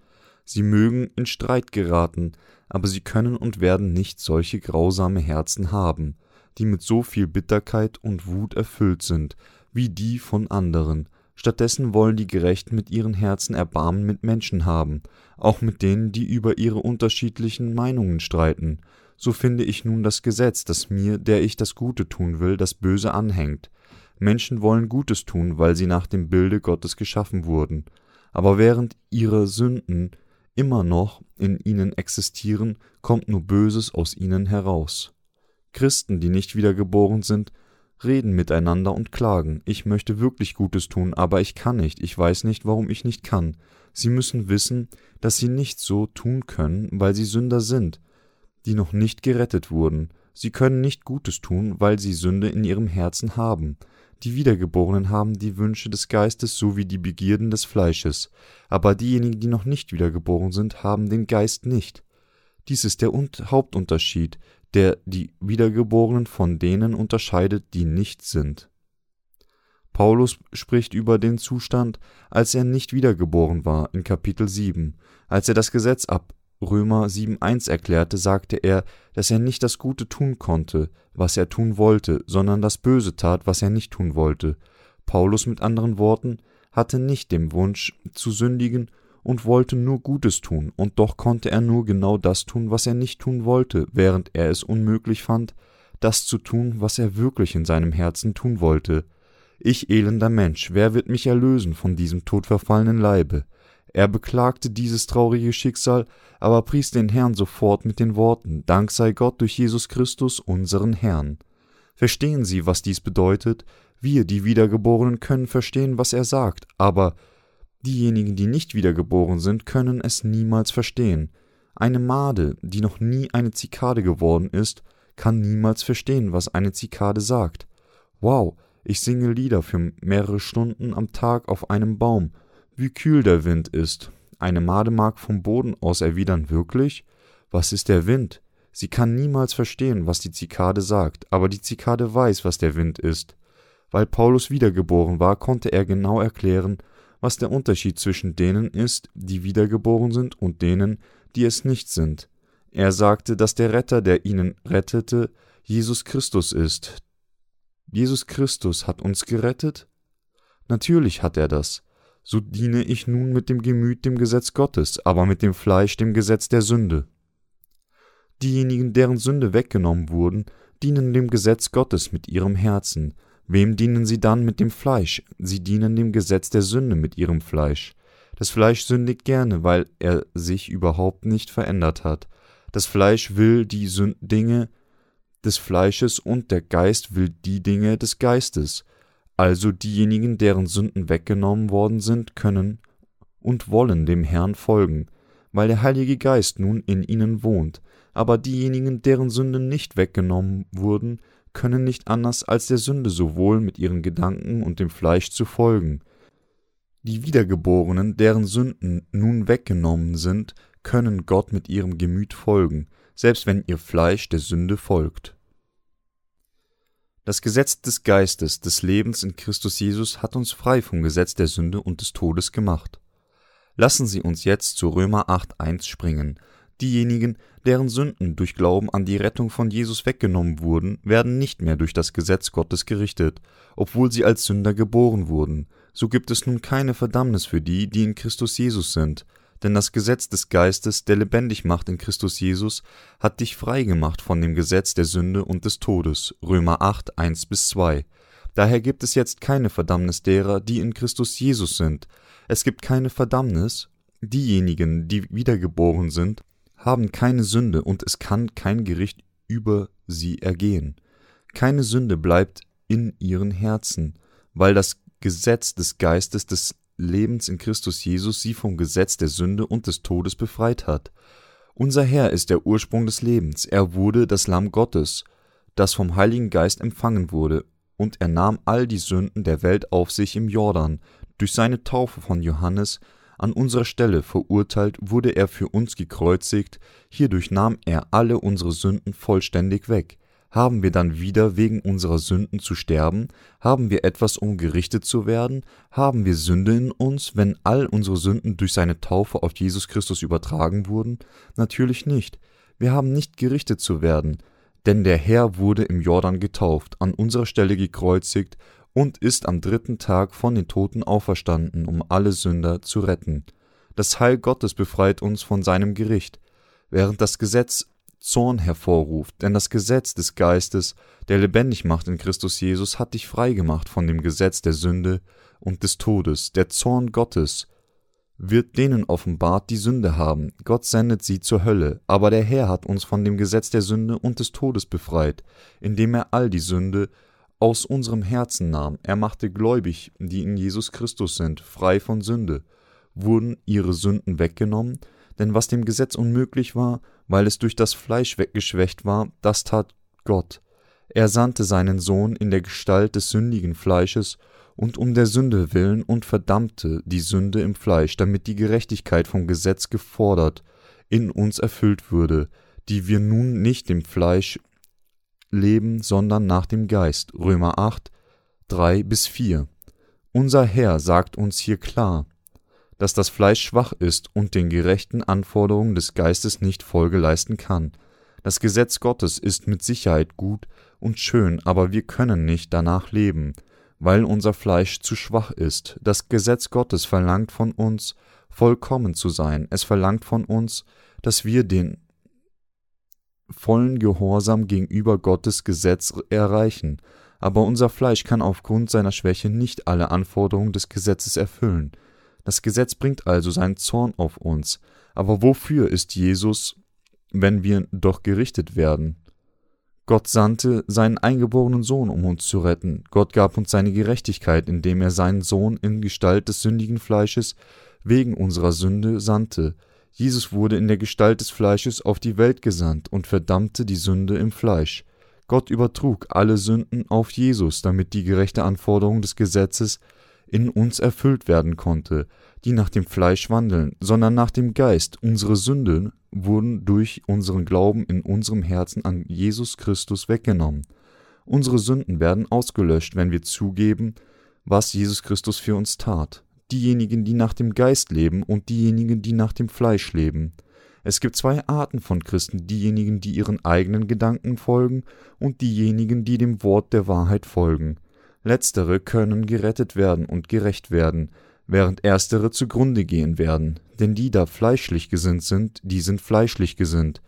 Sie mögen in Streit geraten, aber sie können und werden nicht solche grausame Herzen haben, die mit so viel Bitterkeit und Wut erfüllt sind, wie die von anderen. Stattdessen wollen die Gerechten mit ihren Herzen Erbarmen mit Menschen haben, auch mit denen, die über ihre unterschiedlichen Meinungen streiten. So finde ich nun das Gesetz, das mir, der ich das Gute tun will, das Böse anhängt. Menschen wollen Gutes tun, weil sie nach dem Bilde Gottes geschaffen wurden. Aber während ihre Sünden immer noch in ihnen existieren, kommt nur Böses aus ihnen heraus. Christen, die nicht wiedergeboren sind, reden miteinander und klagen, ich möchte wirklich Gutes tun, aber ich kann nicht, ich weiß nicht, warum ich nicht kann. Sie müssen wissen, dass sie nicht so tun können, weil sie Sünder sind, die noch nicht gerettet wurden. Sie können nicht Gutes tun, weil sie Sünde in ihrem Herzen haben. Die Wiedergeborenen haben die Wünsche des Geistes sowie die Begierden des Fleisches, aber diejenigen, die noch nicht wiedergeboren sind, haben den Geist nicht. Dies ist der Hauptunterschied, der die Wiedergeborenen von denen unterscheidet, die nicht sind. Paulus spricht über den Zustand, als er nicht wiedergeboren war, in Kapitel 7. Als er das Gesetz ab Römer 7.1 erklärte, sagte er, dass er nicht das Gute tun konnte, was er tun wollte, sondern das Böse tat, was er nicht tun wollte. Paulus mit anderen Worten hatte nicht den Wunsch zu sündigen und wollte nur Gutes tun, und doch konnte er nur genau das tun, was er nicht tun wollte, während er es unmöglich fand, das zu tun, was er wirklich in seinem Herzen tun wollte. Ich elender Mensch, wer wird mich erlösen von diesem todverfallenen Leibe? Er beklagte dieses traurige Schicksal, aber pries den Herrn sofort mit den Worten Dank sei Gott durch Jesus Christus, unseren Herrn. Verstehen Sie, was dies bedeutet? Wir, die Wiedergeborenen, können verstehen, was er sagt, aber diejenigen, die nicht wiedergeboren sind, können es niemals verstehen. Eine Made, die noch nie eine Zikade geworden ist, kann niemals verstehen, was eine Zikade sagt. Wow, ich singe Lieder für mehrere Stunden am Tag auf einem Baum, wie kühl der Wind ist. Eine Made mag vom Boden aus erwidern wirklich? Was ist der Wind? Sie kann niemals verstehen, was die Zikade sagt, aber die Zikade weiß, was der Wind ist. Weil Paulus wiedergeboren war, konnte er genau erklären, was der Unterschied zwischen denen ist, die wiedergeboren sind, und denen, die es nicht sind. Er sagte, dass der Retter, der ihnen rettete, Jesus Christus ist. Jesus Christus hat uns gerettet? Natürlich hat er das so diene ich nun mit dem Gemüt dem Gesetz Gottes, aber mit dem Fleisch dem Gesetz der Sünde. Diejenigen, deren Sünde weggenommen wurden, dienen dem Gesetz Gottes mit ihrem Herzen. Wem dienen sie dann mit dem Fleisch? Sie dienen dem Gesetz der Sünde mit ihrem Fleisch. Das Fleisch sündigt gerne, weil er sich überhaupt nicht verändert hat. Das Fleisch will die Sünd Dinge des Fleisches und der Geist will die Dinge des Geistes. Also diejenigen, deren Sünden weggenommen worden sind, können und wollen dem Herrn folgen, weil der Heilige Geist nun in ihnen wohnt, aber diejenigen, deren Sünden nicht weggenommen wurden, können nicht anders als der Sünde sowohl mit ihren Gedanken und dem Fleisch zu folgen. Die Wiedergeborenen, deren Sünden nun weggenommen sind, können Gott mit ihrem Gemüt folgen, selbst wenn ihr Fleisch der Sünde folgt. Das Gesetz des Geistes des Lebens in Christus Jesus hat uns frei vom Gesetz der Sünde und des Todes gemacht. Lassen Sie uns jetzt zu Römer 8.1 springen. Diejenigen, deren Sünden durch Glauben an die Rettung von Jesus weggenommen wurden, werden nicht mehr durch das Gesetz Gottes gerichtet, obwohl sie als Sünder geboren wurden. So gibt es nun keine Verdammnis für die, die in Christus Jesus sind, denn das Gesetz des Geistes, der lebendig macht in Christus Jesus, hat dich frei gemacht von dem Gesetz der Sünde und des Todes. Römer 8, 1 bis 2. Daher gibt es jetzt keine Verdammnis derer, die in Christus Jesus sind. Es gibt keine Verdammnis. Diejenigen, die wiedergeboren sind, haben keine Sünde und es kann kein Gericht über sie ergehen. Keine Sünde bleibt in ihren Herzen, weil das Gesetz des Geistes des Lebens in Christus Jesus sie vom Gesetz der Sünde und des Todes befreit hat. Unser Herr ist der Ursprung des Lebens, er wurde das Lamm Gottes, das vom Heiligen Geist empfangen wurde, und er nahm all die Sünden der Welt auf sich im Jordan. Durch seine Taufe von Johannes an unserer Stelle verurteilt wurde er für uns gekreuzigt, hierdurch nahm er alle unsere Sünden vollständig weg. Haben wir dann wieder wegen unserer Sünden zu sterben? Haben wir etwas, um gerichtet zu werden? Haben wir Sünde in uns, wenn all unsere Sünden durch seine Taufe auf Jesus Christus übertragen wurden? Natürlich nicht. Wir haben nicht gerichtet zu werden, denn der Herr wurde im Jordan getauft, an unserer Stelle gekreuzigt und ist am dritten Tag von den Toten auferstanden, um alle Sünder zu retten. Das Heil Gottes befreit uns von seinem Gericht. Während das Gesetz Zorn hervorruft, denn das Gesetz des Geistes, der lebendig macht in Christus Jesus, hat dich frei gemacht von dem Gesetz der Sünde und des Todes. Der Zorn Gottes wird denen offenbart, die Sünde haben. Gott sendet sie zur Hölle, aber der Herr hat uns von dem Gesetz der Sünde und des Todes befreit, indem er all die Sünde aus unserem Herzen nahm. Er machte gläubig, die in Jesus Christus sind, frei von Sünde. Wurden ihre Sünden weggenommen, denn was dem Gesetz unmöglich war, weil es durch das Fleisch weggeschwächt war, das tat Gott. Er sandte seinen Sohn in der Gestalt des sündigen Fleisches und um der Sünde willen und verdammte die Sünde im Fleisch, damit die Gerechtigkeit vom Gesetz gefordert in uns erfüllt würde, die wir nun nicht im Fleisch leben, sondern nach dem Geist. Römer 8, 3 bis 4. Unser Herr sagt uns hier klar, dass das Fleisch schwach ist und den gerechten Anforderungen des Geistes nicht Folge leisten kann. Das Gesetz Gottes ist mit Sicherheit gut und schön, aber wir können nicht danach leben, weil unser Fleisch zu schwach ist. Das Gesetz Gottes verlangt von uns, vollkommen zu sein. Es verlangt von uns, dass wir den vollen Gehorsam gegenüber Gottes Gesetz erreichen, aber unser Fleisch kann aufgrund seiner Schwäche nicht alle Anforderungen des Gesetzes erfüllen. Das Gesetz bringt also seinen Zorn auf uns. Aber wofür ist Jesus, wenn wir doch gerichtet werden? Gott sandte seinen eingeborenen Sohn, um uns zu retten. Gott gab uns seine Gerechtigkeit, indem er seinen Sohn in Gestalt des sündigen Fleisches wegen unserer Sünde sandte. Jesus wurde in der Gestalt des Fleisches auf die Welt gesandt und verdammte die Sünde im Fleisch. Gott übertrug alle Sünden auf Jesus, damit die gerechte Anforderung des Gesetzes in uns erfüllt werden konnte, die nach dem Fleisch wandeln, sondern nach dem Geist. Unsere Sünden wurden durch unseren Glauben in unserem Herzen an Jesus Christus weggenommen. Unsere Sünden werden ausgelöscht, wenn wir zugeben, was Jesus Christus für uns tat diejenigen, die nach dem Geist leben und diejenigen, die nach dem Fleisch leben. Es gibt zwei Arten von Christen, diejenigen, die ihren eigenen Gedanken folgen und diejenigen, die dem Wort der Wahrheit folgen. Letztere können gerettet werden und gerecht werden, während erstere zugrunde gehen werden, denn die da fleischlich gesinnt sind, die sind fleischlich gesinnt,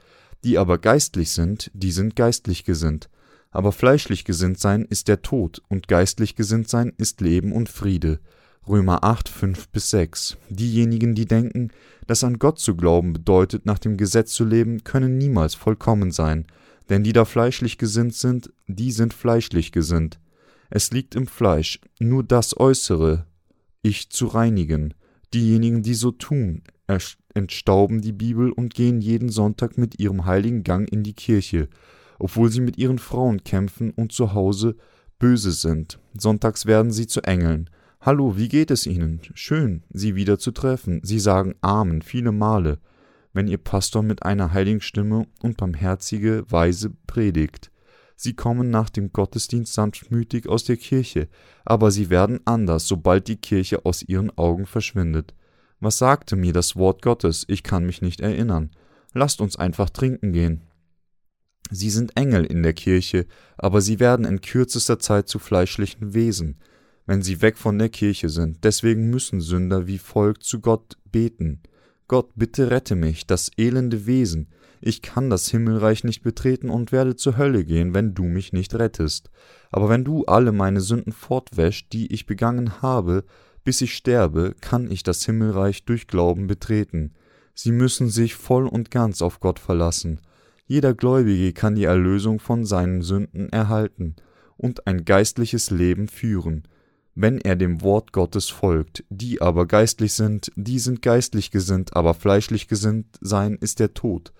die aber geistlich sind, die sind geistlich gesinnt. Aber fleischlich gesinnt sein ist der Tod, und geistlich gesinnt sein ist Leben und Friede. Römer 8, 5 bis 6. Diejenigen, die denken, dass an Gott zu glauben bedeutet, nach dem Gesetz zu leben, können niemals vollkommen sein, denn die da fleischlich gesinnt sind, die sind fleischlich gesinnt. Es liegt im Fleisch, nur das Äußere, ich zu reinigen. Diejenigen, die so tun, entstauben die Bibel und gehen jeden Sonntag mit ihrem heiligen Gang in die Kirche, obwohl sie mit ihren Frauen kämpfen und zu Hause böse sind. Sonntags werden sie zu Engeln. Hallo, wie geht es Ihnen? Schön, Sie wieder zu treffen. Sie sagen Amen viele Male, wenn Ihr Pastor mit einer heiligen Stimme und barmherzige Weise predigt. Sie kommen nach dem Gottesdienst sanftmütig aus der Kirche, aber sie werden anders, sobald die Kirche aus ihren Augen verschwindet. Was sagte mir das Wort Gottes? Ich kann mich nicht erinnern. Lasst uns einfach trinken gehen. Sie sind Engel in der Kirche, aber sie werden in kürzester Zeit zu fleischlichen Wesen wenn sie weg von der Kirche sind. Deswegen müssen Sünder wie folgt zu Gott beten. Gott, bitte rette mich, das elende Wesen. Ich kann das Himmelreich nicht betreten und werde zur Hölle gehen, wenn du mich nicht rettest. Aber wenn du alle meine Sünden fortwäscht, die ich begangen habe, bis ich sterbe, kann ich das Himmelreich durch Glauben betreten. Sie müssen sich voll und ganz auf Gott verlassen. Jeder Gläubige kann die Erlösung von seinen Sünden erhalten und ein geistliches Leben führen wenn er dem Wort Gottes folgt. Die aber geistlich sind, die sind geistlich gesinnt, aber fleischlich gesinnt sein ist der Tod.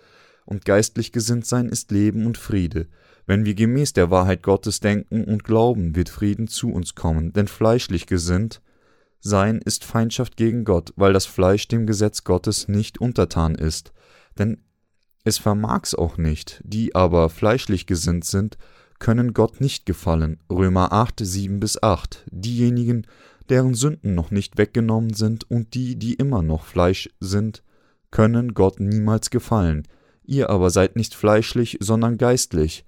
Und geistlich gesinnt sein ist Leben und Friede. Wenn wir gemäß der Wahrheit Gottes denken und glauben, wird Frieden zu uns kommen, denn fleischlich gesinnt sein ist Feindschaft gegen Gott, weil das Fleisch dem Gesetz Gottes nicht untertan ist. Denn es vermag's auch nicht, die aber fleischlich gesinnt sind, können Gott nicht gefallen. Römer 8, 7 bis 8. Diejenigen, deren Sünden noch nicht weggenommen sind und die, die immer noch Fleisch sind, können Gott niemals gefallen. Ihr aber seid nicht fleischlich, sondern geistlich.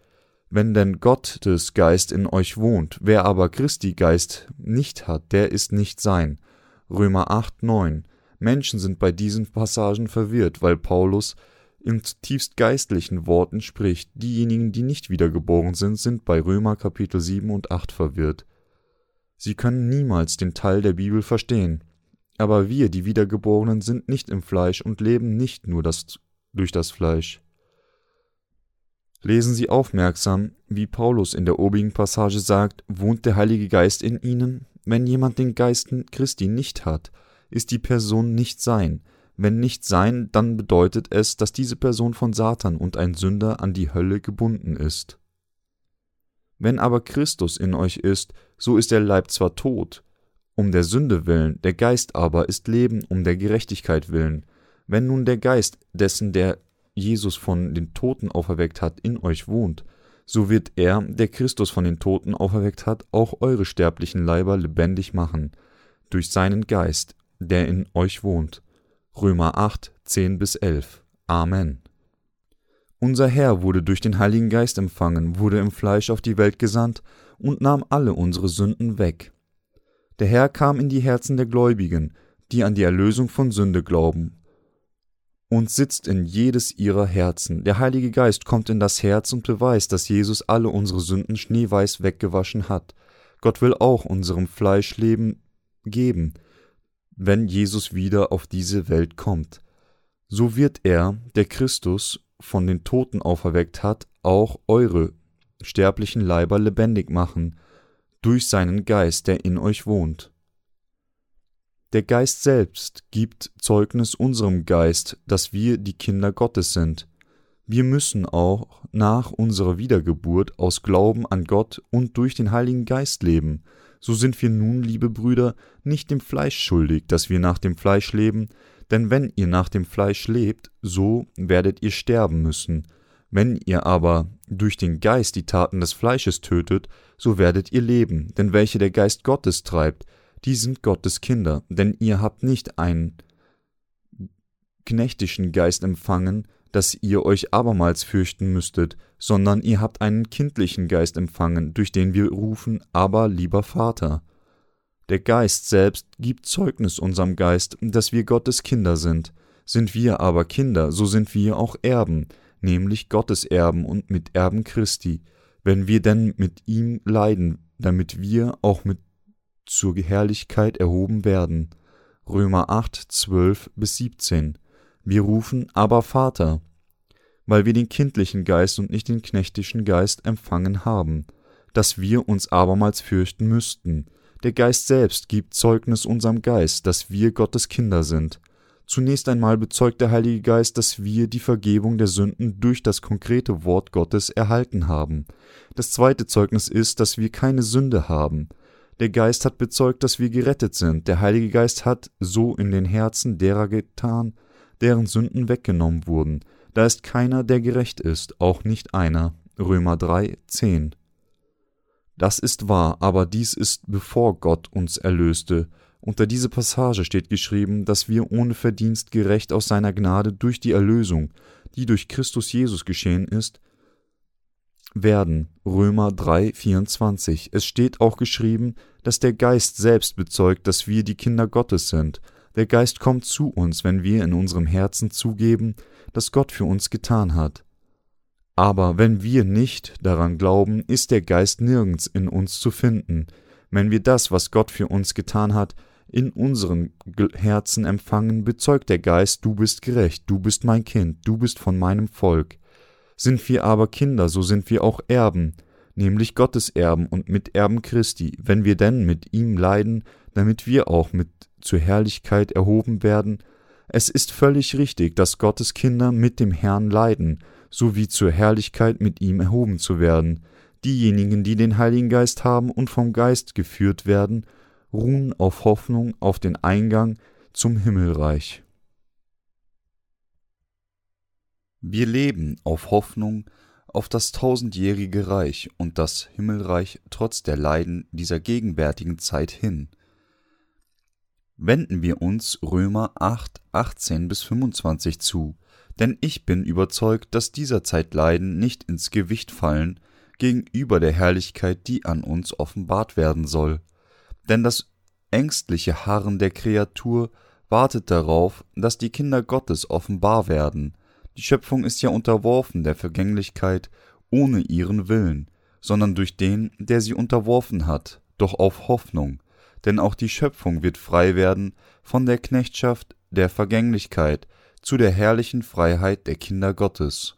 Wenn denn Gottes Geist in euch wohnt, wer aber Christi Geist nicht hat, der ist nicht sein. Römer 8, 9. Menschen sind bei diesen Passagen verwirrt, weil Paulus in zutiefst geistlichen Worten spricht. Diejenigen, die nicht wiedergeboren sind, sind bei Römer Kapitel 7 und 8 verwirrt. Sie können niemals den Teil der Bibel verstehen. Aber wir, die Wiedergeborenen, sind nicht im Fleisch und leben nicht nur das, durch das Fleisch. Lesen Sie aufmerksam, wie Paulus in der obigen Passage sagt, wohnt der Heilige Geist in Ihnen? Wenn jemand den Geist Christi nicht hat, ist die Person nicht sein, wenn nicht sein, dann bedeutet es, dass diese Person von Satan und ein Sünder an die Hölle gebunden ist. Wenn aber Christus in euch ist, so ist der Leib zwar tot, um der Sünde willen, der Geist aber ist Leben um der Gerechtigkeit willen. Wenn nun der Geist dessen, der Jesus von den Toten auferweckt hat, in euch wohnt, so wird er, der Christus von den Toten auferweckt hat, auch eure sterblichen Leiber lebendig machen, durch seinen Geist, der in euch wohnt. Römer 8, 10 bis 11. Amen. Unser Herr wurde durch den Heiligen Geist empfangen, wurde im Fleisch auf die Welt gesandt und nahm alle unsere Sünden weg. Der Herr kam in die Herzen der Gläubigen, die an die Erlösung von Sünde glauben, und sitzt in jedes ihrer Herzen. Der Heilige Geist kommt in das Herz und beweist, dass Jesus alle unsere Sünden schneeweiß weggewaschen hat. Gott will auch unserem Fleisch Leben geben, wenn Jesus wieder auf diese Welt kommt. So wird er, der Christus, von den Toten auferweckt hat, auch eure sterblichen Leiber lebendig machen, durch seinen Geist, der in euch wohnt. Der Geist selbst gibt Zeugnis unserem Geist, dass wir die Kinder Gottes sind. Wir müssen auch nach unserer Wiedergeburt aus Glauben an Gott und durch den Heiligen Geist leben. So sind wir nun, liebe Brüder, nicht dem Fleisch schuldig, dass wir nach dem Fleisch leben, denn wenn ihr nach dem Fleisch lebt, so werdet ihr sterben müssen. Wenn ihr aber durch den Geist die Taten des Fleisches tötet, so werdet ihr leben, denn welche der Geist Gottes treibt, die sind Gottes Kinder, denn ihr habt nicht einen knechtischen Geist empfangen, dass ihr euch abermals fürchten müsstet, sondern ihr habt einen kindlichen Geist empfangen, durch den wir rufen, aber lieber Vater. Der Geist selbst gibt Zeugnis unserem Geist, dass wir Gottes Kinder sind. Sind wir aber Kinder, so sind wir auch Erben, nämlich Gottes Erben und Miterben Christi, wenn wir denn mit ihm leiden, damit wir auch mit zur Herrlichkeit erhoben werden. Römer 8, 12 bis 17. Wir rufen aber Vater, weil wir den kindlichen Geist und nicht den knechtischen Geist empfangen haben, dass wir uns abermals fürchten müssten, der Geist selbst gibt Zeugnis unserem Geist, dass wir Gottes Kinder sind. Zunächst einmal bezeugt der Heilige Geist, dass wir die Vergebung der Sünden durch das konkrete Wort Gottes erhalten haben. Das zweite Zeugnis ist, dass wir keine Sünde haben. Der Geist hat bezeugt, dass wir gerettet sind. Der Heilige Geist hat so in den Herzen derer getan, deren Sünden weggenommen wurden. Da ist keiner, der gerecht ist, auch nicht einer. Römer 3, 10. Das ist wahr, aber dies ist bevor Gott uns erlöste. Unter diese Passage steht geschrieben, dass wir ohne Verdienst gerecht aus seiner Gnade durch die Erlösung, die durch Christus Jesus geschehen ist, werden. Römer 3, 24. Es steht auch geschrieben, dass der Geist selbst bezeugt, dass wir die Kinder Gottes sind. Der Geist kommt zu uns, wenn wir in unserem Herzen zugeben, dass Gott für uns getan hat. Aber wenn wir nicht daran glauben, ist der Geist nirgends in uns zu finden. Wenn wir das, was Gott für uns getan hat, in unseren Herzen empfangen, bezeugt der Geist, du bist gerecht, du bist mein Kind, du bist von meinem Volk. Sind wir aber Kinder, so sind wir auch Erben, nämlich Gottes Erben und Miterben Christi, wenn wir denn mit ihm leiden, damit wir auch mit zur Herrlichkeit erhoben werden. Es ist völlig richtig, dass Gottes Kinder mit dem Herrn leiden, sowie zur Herrlichkeit mit ihm erhoben zu werden. Diejenigen, die den Heiligen Geist haben und vom Geist geführt werden, ruhen auf Hoffnung auf den Eingang zum Himmelreich. Wir leben auf Hoffnung auf das tausendjährige Reich und das Himmelreich trotz der Leiden dieser gegenwärtigen Zeit hin. Wenden wir uns Römer 8, 18 bis 25 zu, denn ich bin überzeugt, dass dieser Zeit Leiden nicht ins Gewicht fallen gegenüber der Herrlichkeit, die an uns offenbart werden soll. Denn das ängstliche Harren der Kreatur wartet darauf, dass die Kinder Gottes offenbar werden. Die Schöpfung ist ja unterworfen der Vergänglichkeit ohne ihren Willen, sondern durch den, der sie unterworfen hat, doch auf Hoffnung, denn auch die Schöpfung wird frei werden von der Knechtschaft der Vergänglichkeit, zu der herrlichen Freiheit der Kinder Gottes.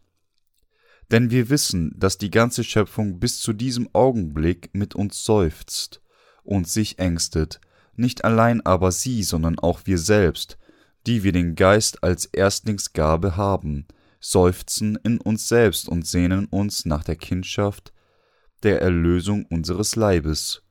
Denn wir wissen, dass die ganze Schöpfung bis zu diesem Augenblick mit uns seufzt und sich ängstet, nicht allein aber sie, sondern auch wir selbst, die wir den Geist als Erstlingsgabe haben, seufzen in uns selbst und sehnen uns nach der Kindschaft, der Erlösung unseres Leibes.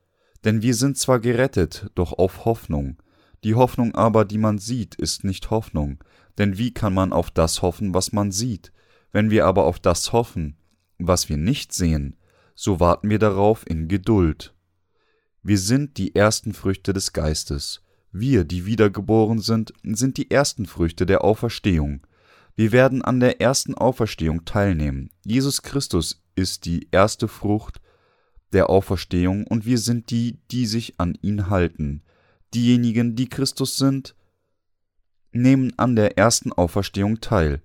Denn wir sind zwar gerettet, doch auf Hoffnung. Die Hoffnung aber, die man sieht, ist nicht Hoffnung. Denn wie kann man auf das hoffen, was man sieht? Wenn wir aber auf das hoffen, was wir nicht sehen, so warten wir darauf in Geduld. Wir sind die ersten Früchte des Geistes. Wir, die wiedergeboren sind, sind die ersten Früchte der Auferstehung. Wir werden an der ersten Auferstehung teilnehmen. Jesus Christus ist die erste Frucht der Auferstehung und wir sind die, die sich an ihn halten. Diejenigen, die Christus sind, nehmen an der ersten Auferstehung teil.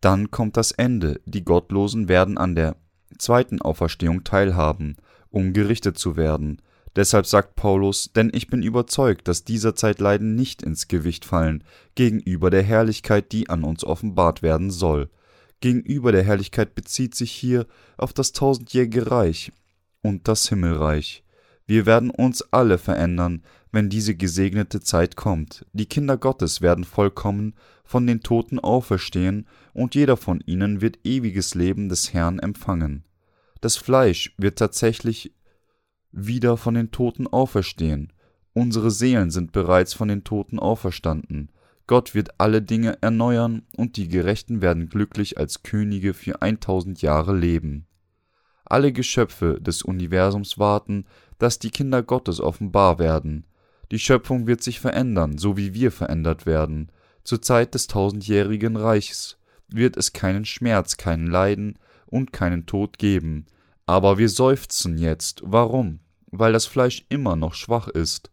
Dann kommt das Ende. Die Gottlosen werden an der zweiten Auferstehung teilhaben, um gerichtet zu werden. Deshalb sagt Paulus, denn ich bin überzeugt, dass dieser Zeitleiden nicht ins Gewicht fallen gegenüber der Herrlichkeit, die an uns offenbart werden soll. Gegenüber der Herrlichkeit bezieht sich hier auf das tausendjährige Reich und das Himmelreich. Wir werden uns alle verändern, wenn diese gesegnete Zeit kommt. Die Kinder Gottes werden vollkommen von den Toten auferstehen, und jeder von ihnen wird ewiges Leben des Herrn empfangen. Das Fleisch wird tatsächlich wieder von den Toten auferstehen. Unsere Seelen sind bereits von den Toten auferstanden. Gott wird alle Dinge erneuern und die Gerechten werden glücklich als Könige für 1000 Jahre leben. Alle Geschöpfe des Universums warten, dass die Kinder Gottes offenbar werden. Die Schöpfung wird sich verändern, so wie wir verändert werden. Zur Zeit des tausendjährigen Reichs wird es keinen Schmerz, kein Leiden und keinen Tod geben, aber wir seufzen jetzt. Warum? Weil das Fleisch immer noch schwach ist.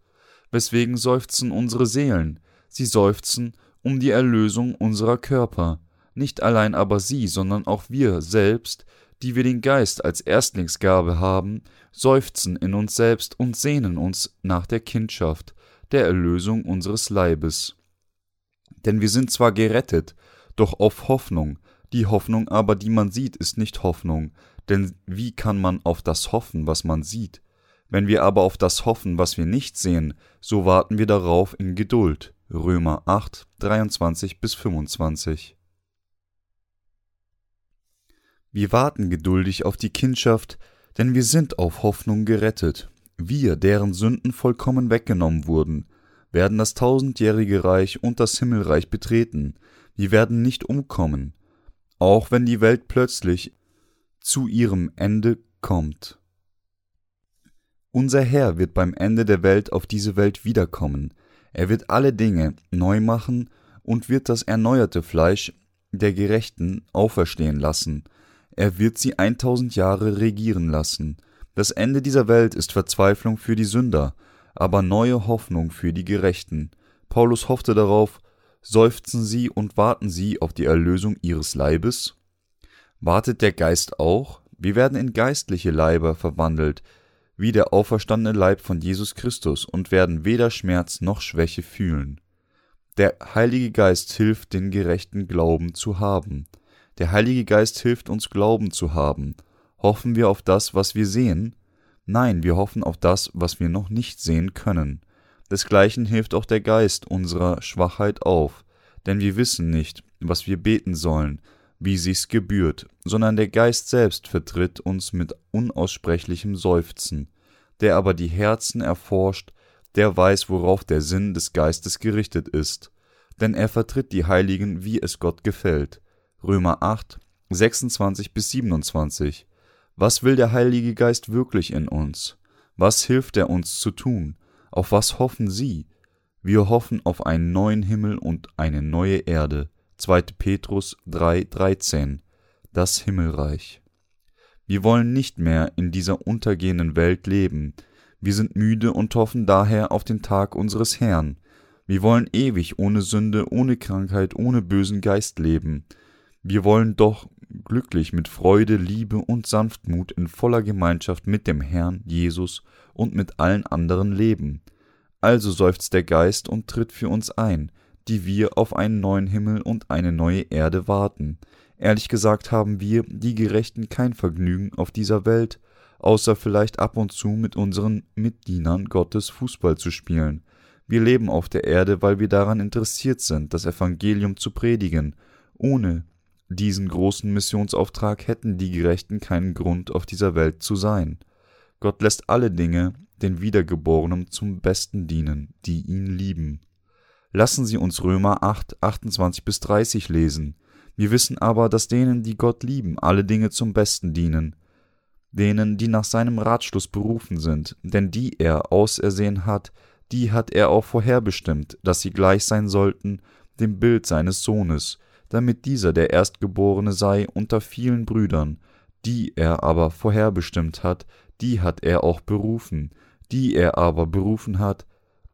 Weswegen seufzen unsere Seelen? Sie seufzen um die Erlösung unserer Körper. Nicht allein aber sie, sondern auch wir selbst, die wir den Geist als Erstlingsgabe haben, seufzen in uns selbst und sehnen uns nach der Kindschaft, der Erlösung unseres Leibes. Denn wir sind zwar gerettet, doch auf Hoffnung, die Hoffnung aber, die man sieht, ist nicht Hoffnung, denn wie kann man auf das hoffen, was man sieht? Wenn wir aber auf das hoffen, was wir nicht sehen, so warten wir darauf in Geduld. Römer 8, 23 bis 25. Wir warten geduldig auf die Kindschaft, denn wir sind auf Hoffnung gerettet. Wir, deren Sünden vollkommen weggenommen wurden, werden das tausendjährige Reich und das Himmelreich betreten. Wir werden nicht umkommen, auch wenn die Welt plötzlich zu ihrem Ende kommt. Unser Herr wird beim Ende der Welt auf diese Welt wiederkommen. Er wird alle Dinge neu machen und wird das erneuerte Fleisch der Gerechten auferstehen lassen. Er wird sie 1000 Jahre regieren lassen. Das Ende dieser Welt ist Verzweiflung für die Sünder, aber neue Hoffnung für die Gerechten. Paulus hoffte darauf, seufzen sie und warten sie auf die Erlösung ihres Leibes? Wartet der Geist auch? Wir werden in geistliche Leiber verwandelt, wie der auferstandene Leib von Jesus Christus und werden weder Schmerz noch Schwäche fühlen. Der Heilige Geist hilft den gerechten Glauben zu haben. Der Heilige Geist hilft uns Glauben zu haben. Hoffen wir auf das, was wir sehen? Nein, wir hoffen auf das, was wir noch nicht sehen können. Desgleichen hilft auch der Geist unserer Schwachheit auf, denn wir wissen nicht, was wir beten sollen, wie sich's gebührt, sondern der Geist selbst vertritt uns mit unaussprechlichem Seufzen. Der aber die Herzen erforscht, der weiß, worauf der Sinn des Geistes gerichtet ist, denn er vertritt die Heiligen, wie es Gott gefällt. Römer 8, 26 bis 27. Was will der Heilige Geist wirklich in uns? Was hilft er uns zu tun? Auf was hoffen Sie? Wir hoffen auf einen neuen Himmel und eine neue Erde, 2. Petrus 3,13 Das Himmelreich. Wir wollen nicht mehr in dieser untergehenden Welt leben. Wir sind müde und hoffen daher auf den Tag unseres Herrn. Wir wollen ewig ohne Sünde, ohne Krankheit, ohne bösen Geist leben. Wir wollen doch glücklich mit Freude, Liebe und Sanftmut in voller Gemeinschaft mit dem Herrn Jesus und mit allen anderen leben. Also seufzt der Geist und tritt für uns ein, die wir auf einen neuen Himmel und eine neue Erde warten. Ehrlich gesagt haben wir, die Gerechten, kein Vergnügen auf dieser Welt, außer vielleicht ab und zu mit unseren Mitdienern Gottes Fußball zu spielen. Wir leben auf der Erde, weil wir daran interessiert sind, das Evangelium zu predigen. Ohne diesen großen Missionsauftrag hätten die Gerechten keinen Grund, auf dieser Welt zu sein. Gott lässt alle Dinge den Wiedergeborenen zum Besten dienen, die ihn lieben. Lassen Sie uns Römer 8, 28 bis 30 lesen. Wir wissen aber, dass denen, die Gott lieben, alle Dinge zum Besten dienen, denen, die nach seinem Ratschluss berufen sind, denn die er ausersehen hat, die hat er auch vorherbestimmt, dass sie gleich sein sollten dem Bild seines Sohnes, damit dieser der Erstgeborene sei unter vielen Brüdern, die er aber vorherbestimmt hat, die hat er auch berufen, die er aber berufen hat,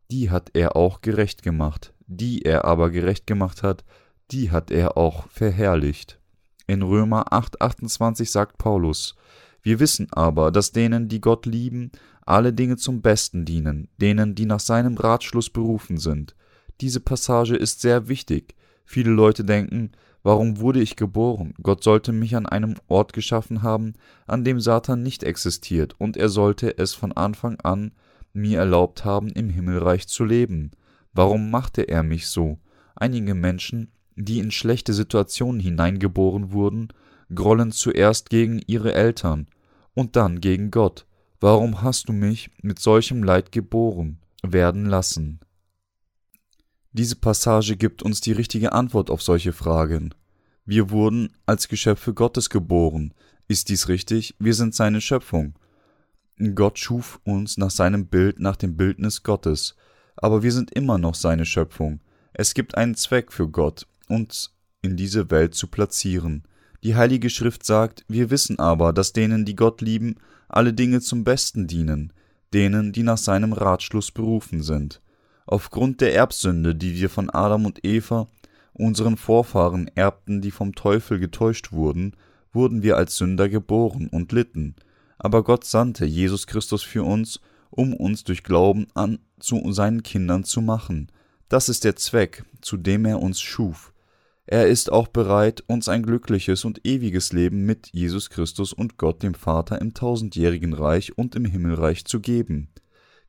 die hat er auch gerecht gemacht, die er aber gerecht gemacht hat, die hat er auch verherrlicht. In Römer 8,28 sagt Paulus: Wir wissen aber, dass denen, die Gott lieben, alle Dinge zum Besten dienen, denen, die nach seinem Ratschluss berufen sind. Diese Passage ist sehr wichtig. Viele Leute denken, warum wurde ich geboren? Gott sollte mich an einem Ort geschaffen haben, an dem Satan nicht existiert, und er sollte es von Anfang an mir erlaubt haben, im Himmelreich zu leben. Warum machte er mich so? Einige Menschen, die in schlechte Situationen hineingeboren wurden, grollen zuerst gegen ihre Eltern und dann gegen Gott. Warum hast du mich mit solchem Leid geboren werden lassen? Diese Passage gibt uns die richtige Antwort auf solche Fragen. Wir wurden als Geschöpfe Gottes geboren. Ist dies richtig? Wir sind seine Schöpfung. Gott schuf uns nach seinem Bild, nach dem Bildnis Gottes, aber wir sind immer noch seine Schöpfung. Es gibt einen Zweck für Gott, uns in diese Welt zu platzieren. Die Heilige Schrift sagt, wir wissen aber, dass denen, die Gott lieben, alle Dinge zum Besten dienen, denen, die nach seinem Ratschluss berufen sind. Aufgrund der Erbsünde, die wir von Adam und Eva, unseren Vorfahren, erbten, die vom Teufel getäuscht wurden, wurden wir als Sünder geboren und litten aber Gott sandte Jesus Christus für uns, um uns durch Glauben an zu seinen Kindern zu machen. Das ist der Zweck, zu dem er uns schuf. Er ist auch bereit, uns ein glückliches und ewiges Leben mit Jesus Christus und Gott dem Vater im tausendjährigen Reich und im Himmelreich zu geben.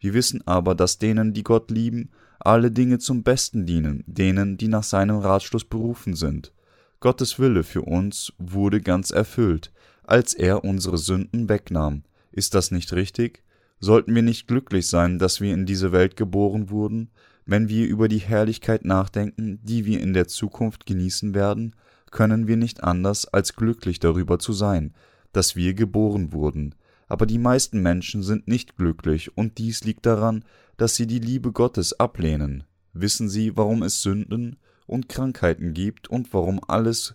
Wir wissen aber, dass denen, die Gott lieben, alle Dinge zum Besten dienen, denen, die nach seinem Ratschluss berufen sind. Gottes Wille für uns wurde ganz erfüllt, als er unsere Sünden wegnahm. Ist das nicht richtig? Sollten wir nicht glücklich sein, dass wir in diese Welt geboren wurden, wenn wir über die Herrlichkeit nachdenken, die wir in der Zukunft genießen werden, können wir nicht anders als glücklich darüber zu sein, dass wir geboren wurden. Aber die meisten Menschen sind nicht glücklich, und dies liegt daran, dass sie die Liebe Gottes ablehnen. Wissen Sie, warum es Sünden und Krankheiten gibt und warum alles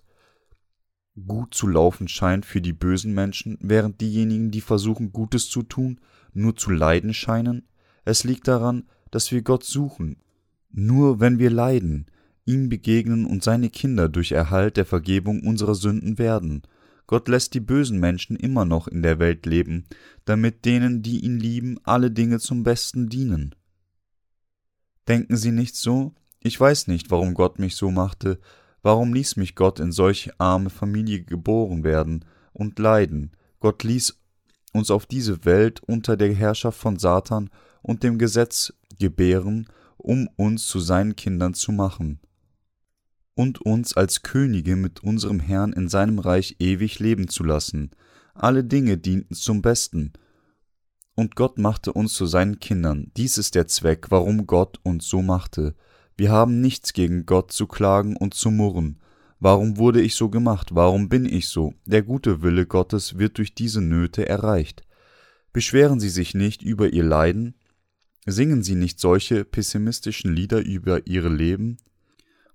gut zu laufen scheint für die bösen Menschen, während diejenigen, die versuchen Gutes zu tun, nur zu leiden scheinen? Es liegt daran, dass wir Gott suchen. Nur wenn wir leiden, ihm begegnen und seine Kinder durch Erhalt der Vergebung unserer Sünden werden. Gott lässt die bösen Menschen immer noch in der Welt leben, damit denen, die ihn lieben, alle Dinge zum Besten dienen. Denken Sie nicht so? Ich weiß nicht, warum Gott mich so machte, Warum ließ mich Gott in solch arme Familie geboren werden und leiden? Gott ließ uns auf diese Welt unter der Herrschaft von Satan und dem Gesetz gebären, um uns zu seinen Kindern zu machen und uns als Könige mit unserem Herrn in seinem Reich ewig leben zu lassen. Alle Dinge dienten zum Besten. Und Gott machte uns zu seinen Kindern. Dies ist der Zweck, warum Gott uns so machte. Wir haben nichts gegen Gott zu klagen und zu murren. Warum wurde ich so gemacht? Warum bin ich so? Der gute Wille Gottes wird durch diese Nöte erreicht. Beschweren Sie sich nicht über Ihr Leiden? Singen Sie nicht solche pessimistischen Lieder über Ihre Leben?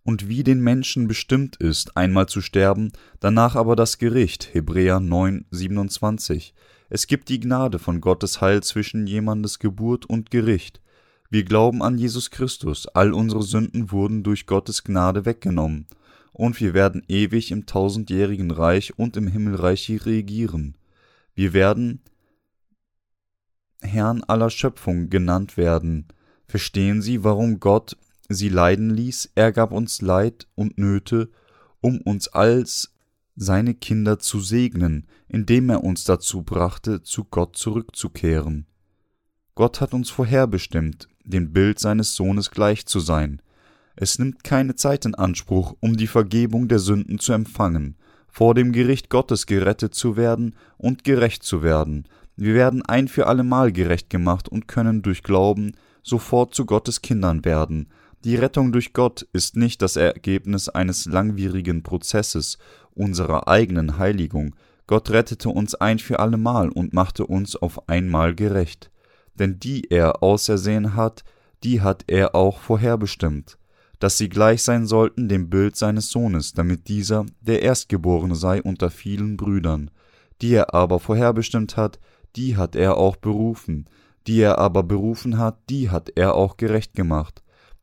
Und wie den Menschen bestimmt ist, einmal zu sterben, danach aber das Gericht, Hebräer 9, 27. Es gibt die Gnade von Gottes Heil zwischen jemandes Geburt und Gericht. Wir glauben an Jesus Christus, all unsere Sünden wurden durch Gottes Gnade weggenommen, und wir werden ewig im tausendjährigen Reich und im Himmelreich regieren. Wir werden Herrn aller Schöpfung genannt werden. Verstehen Sie, warum Gott sie leiden ließ? Er gab uns Leid und Nöte, um uns als seine Kinder zu segnen, indem er uns dazu brachte, zu Gott zurückzukehren. Gott hat uns vorherbestimmt, dem Bild seines Sohnes gleich zu sein. Es nimmt keine Zeit in Anspruch, um die Vergebung der Sünden zu empfangen, vor dem Gericht Gottes gerettet zu werden und gerecht zu werden. Wir werden ein für allemal gerecht gemacht und können durch Glauben sofort zu Gottes Kindern werden. Die Rettung durch Gott ist nicht das Ergebnis eines langwierigen Prozesses unserer eigenen Heiligung. Gott rettete uns ein für allemal und machte uns auf einmal gerecht. Denn die er ausersehen hat, die hat er auch vorherbestimmt, dass sie gleich sein sollten dem Bild seines Sohnes, damit dieser der Erstgeborene sei unter vielen Brüdern. Die er aber vorherbestimmt hat, die hat er auch berufen, die er aber berufen hat, die hat er auch gerecht gemacht,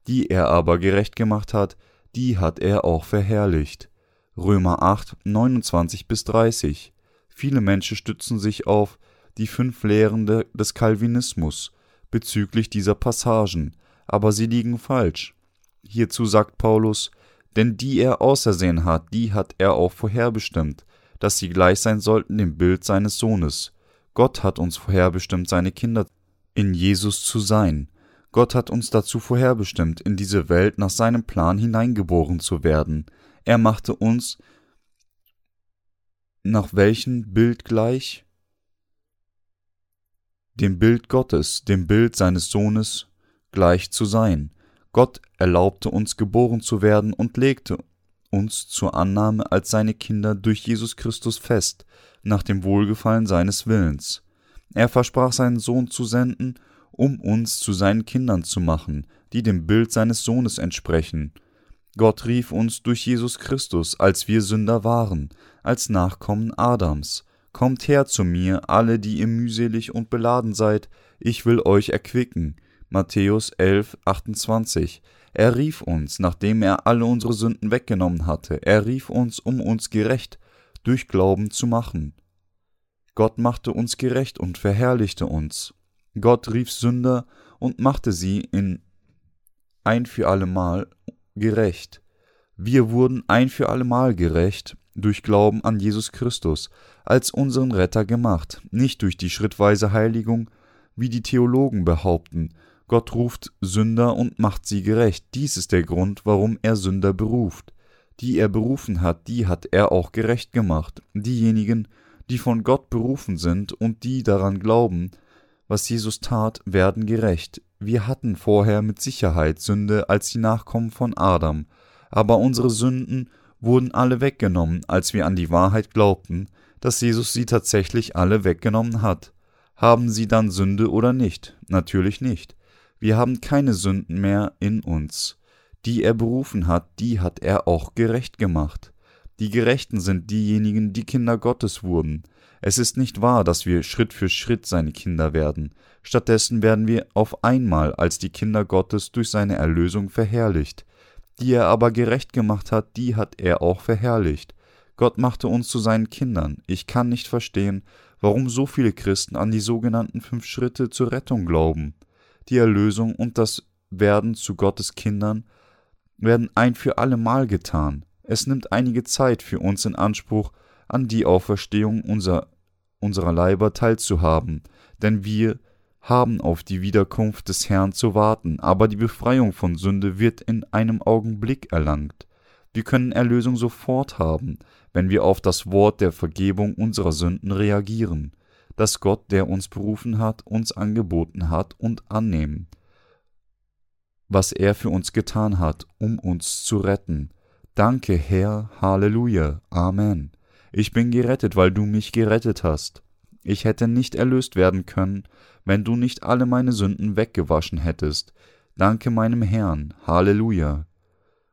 die er aber gerecht gemacht hat, die hat er auch verherrlicht. Römer 8, 29 bis 30. Viele Menschen stützen sich auf die fünf Lehren des Calvinismus bezüglich dieser Passagen, aber sie liegen falsch. Hierzu sagt Paulus, denn die er ausersehen hat, die hat er auch vorherbestimmt, dass sie gleich sein sollten dem Bild seines Sohnes. Gott hat uns vorherbestimmt, seine Kinder in Jesus zu sein. Gott hat uns dazu vorherbestimmt, in diese Welt nach seinem Plan hineingeboren zu werden. Er machte uns nach welchem Bild gleich? Dem Bild Gottes, dem Bild seines Sohnes gleich zu sein. Gott erlaubte uns geboren zu werden und legte uns zur Annahme als seine Kinder durch Jesus Christus fest, nach dem Wohlgefallen seines Willens. Er versprach seinen Sohn zu senden, um uns zu seinen Kindern zu machen, die dem Bild seines Sohnes entsprechen. Gott rief uns durch Jesus Christus, als wir Sünder waren, als Nachkommen Adams. Kommt her zu mir, alle, die ihr mühselig und beladen seid, ich will euch erquicken. Matthäus 11, 28. Er rief uns, nachdem er alle unsere Sünden weggenommen hatte. Er rief uns, um uns gerecht durch Glauben zu machen. Gott machte uns gerecht und verherrlichte uns. Gott rief Sünder und machte sie in ein für allemal gerecht. Wir wurden ein für allemal gerecht durch Glauben an Jesus Christus als unseren Retter gemacht, nicht durch die schrittweise Heiligung, wie die Theologen behaupten, Gott ruft Sünder und macht sie gerecht. Dies ist der Grund, warum er Sünder beruft. Die er berufen hat, die hat er auch gerecht gemacht. Diejenigen, die von Gott berufen sind und die daran glauben, was Jesus tat, werden gerecht. Wir hatten vorher mit Sicherheit Sünde als die Nachkommen von Adam, aber unsere Sünden wurden alle weggenommen, als wir an die Wahrheit glaubten, dass Jesus sie tatsächlich alle weggenommen hat. Haben sie dann Sünde oder nicht? Natürlich nicht. Wir haben keine Sünden mehr in uns. Die er berufen hat, die hat er auch gerecht gemacht. Die Gerechten sind diejenigen, die Kinder Gottes wurden. Es ist nicht wahr, dass wir Schritt für Schritt seine Kinder werden. Stattdessen werden wir auf einmal als die Kinder Gottes durch seine Erlösung verherrlicht. Die er aber gerecht gemacht hat, die hat er auch verherrlicht. Gott machte uns zu seinen Kindern. Ich kann nicht verstehen, warum so viele Christen an die sogenannten fünf Schritte zur Rettung glauben die Erlösung und das Werden zu Gottes Kindern werden ein für allemal getan. Es nimmt einige Zeit für uns in Anspruch, an die Auferstehung unser, unserer Leiber teilzuhaben, denn wir haben auf die Wiederkunft des Herrn zu warten, aber die Befreiung von Sünde wird in einem Augenblick erlangt. Wir können Erlösung sofort haben, wenn wir auf das Wort der Vergebung unserer Sünden reagieren das Gott, der uns berufen hat, uns angeboten hat und annehmen, was er für uns getan hat, um uns zu retten. Danke, Herr, Halleluja, Amen. Ich bin gerettet, weil du mich gerettet hast. Ich hätte nicht erlöst werden können, wenn du nicht alle meine Sünden weggewaschen hättest. Danke meinem Herrn, Halleluja.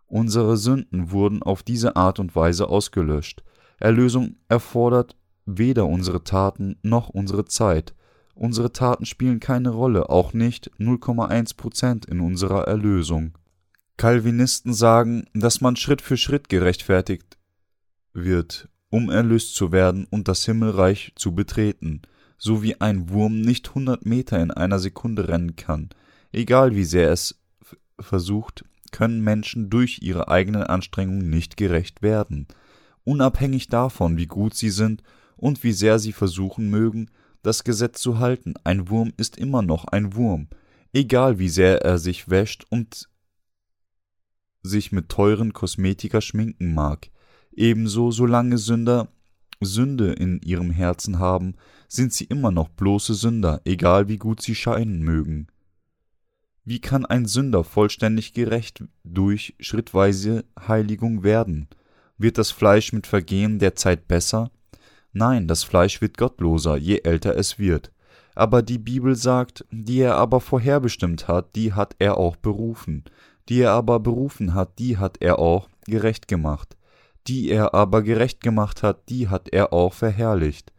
Unsere Sünden wurden auf diese Art und Weise ausgelöscht. Erlösung erfordert weder unsere Taten noch unsere Zeit. Unsere Taten spielen keine Rolle, auch nicht 0,1 Prozent in unserer Erlösung. Calvinisten sagen, dass man Schritt für Schritt gerechtfertigt wird, um erlöst zu werden und das Himmelreich zu betreten, so wie ein Wurm nicht 100 Meter in einer Sekunde rennen kann. Egal wie sehr es versucht, können Menschen durch ihre eigenen Anstrengungen nicht gerecht werden. Unabhängig davon, wie gut sie sind und wie sehr sie versuchen mögen, das Gesetz zu halten, ein Wurm ist immer noch ein Wurm, egal wie sehr er sich wäscht und sich mit teuren Kosmetika schminken mag. Ebenso, solange Sünder Sünde in ihrem Herzen haben, sind sie immer noch bloße Sünder, egal wie gut sie scheinen mögen. Wie kann ein Sünder vollständig gerecht durch schrittweise Heiligung werden? Wird das Fleisch mit Vergehen der Zeit besser? Nein, das Fleisch wird gottloser, je älter es wird. Aber die Bibel sagt, die er aber vorherbestimmt hat, die hat er auch berufen. Die er aber berufen hat, die hat er auch gerecht gemacht. Die er aber gerecht gemacht hat, die hat er auch verherrlicht.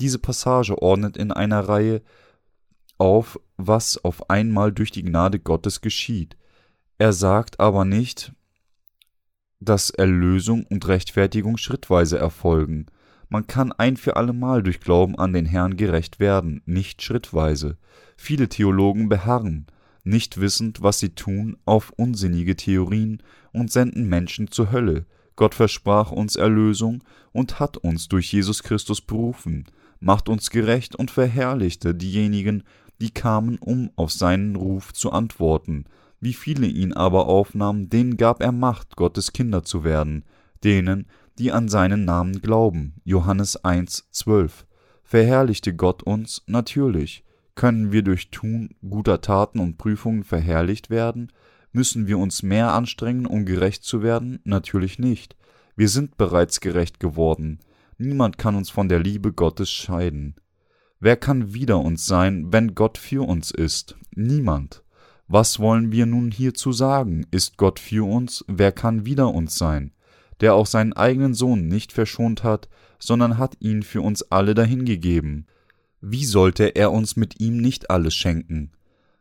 Diese Passage ordnet in einer Reihe auf, was auf einmal durch die Gnade Gottes geschieht. Er sagt aber nicht, dass Erlösung und Rechtfertigung schrittweise erfolgen. Man kann ein für allemal durch Glauben an den Herrn gerecht werden, nicht schrittweise. Viele Theologen beharren, nicht wissend, was sie tun, auf unsinnige Theorien und senden Menschen zur Hölle. Gott versprach uns Erlösung und hat uns durch Jesus Christus berufen, macht uns gerecht und verherrlichte diejenigen, die kamen, um auf seinen Ruf zu antworten. Wie viele ihn aber aufnahmen, denen gab er Macht, Gottes Kinder zu werden, denen, die an seinen Namen glauben. Johannes 1, 12. Verherrlichte Gott uns? Natürlich. Können wir durch Tun guter Taten und Prüfungen verherrlicht werden? Müssen wir uns mehr anstrengen, um gerecht zu werden? Natürlich nicht. Wir sind bereits gerecht geworden. Niemand kann uns von der Liebe Gottes scheiden. Wer kann wider uns sein, wenn Gott für uns ist? Niemand. Was wollen wir nun hierzu sagen? Ist Gott für uns? Wer kann wider uns sein? Der auch seinen eigenen Sohn nicht verschont hat, sondern hat ihn für uns alle dahingegeben. Wie sollte er uns mit ihm nicht alles schenken?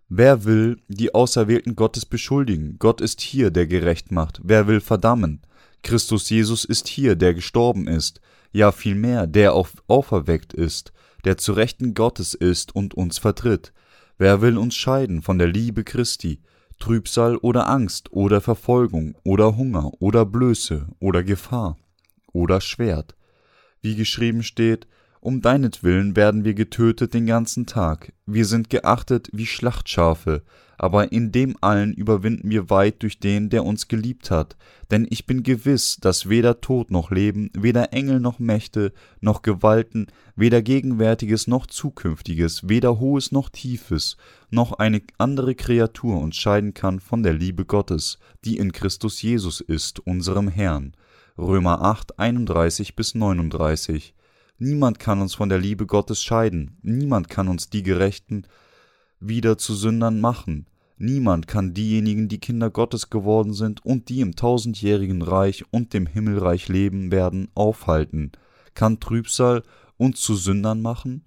Wer will die Auserwählten Gottes beschuldigen? Gott ist hier, der gerecht macht. Wer will verdammen? Christus Jesus ist hier, der gestorben ist. Ja vielmehr, der auch auferweckt ist der zu Rechten Gottes ist und uns vertritt. Wer will uns scheiden von der Liebe Christi? Trübsal oder Angst oder Verfolgung oder Hunger oder Blöße oder Gefahr oder Schwert. Wie geschrieben steht, um deinetwillen werden wir getötet den ganzen Tag, wir sind geachtet wie Schlachtschafe, aber in dem allen überwinden wir weit durch den, der uns geliebt hat. Denn ich bin gewiss, dass weder Tod noch Leben, weder Engel noch Mächte, noch Gewalten, weder Gegenwärtiges noch Zukünftiges, weder Hohes noch Tiefes, noch eine andere Kreatur uns scheiden kann von der Liebe Gottes, die in Christus Jesus ist, unserem Herrn. Römer 8, 31 bis 39. Niemand kann uns von der Liebe Gottes scheiden, niemand kann uns die Gerechten wieder zu Sündern machen. Niemand kann diejenigen, die Kinder Gottes geworden sind und die im tausendjährigen Reich und dem Himmelreich leben werden, aufhalten, kann Trübsal uns zu Sündern machen,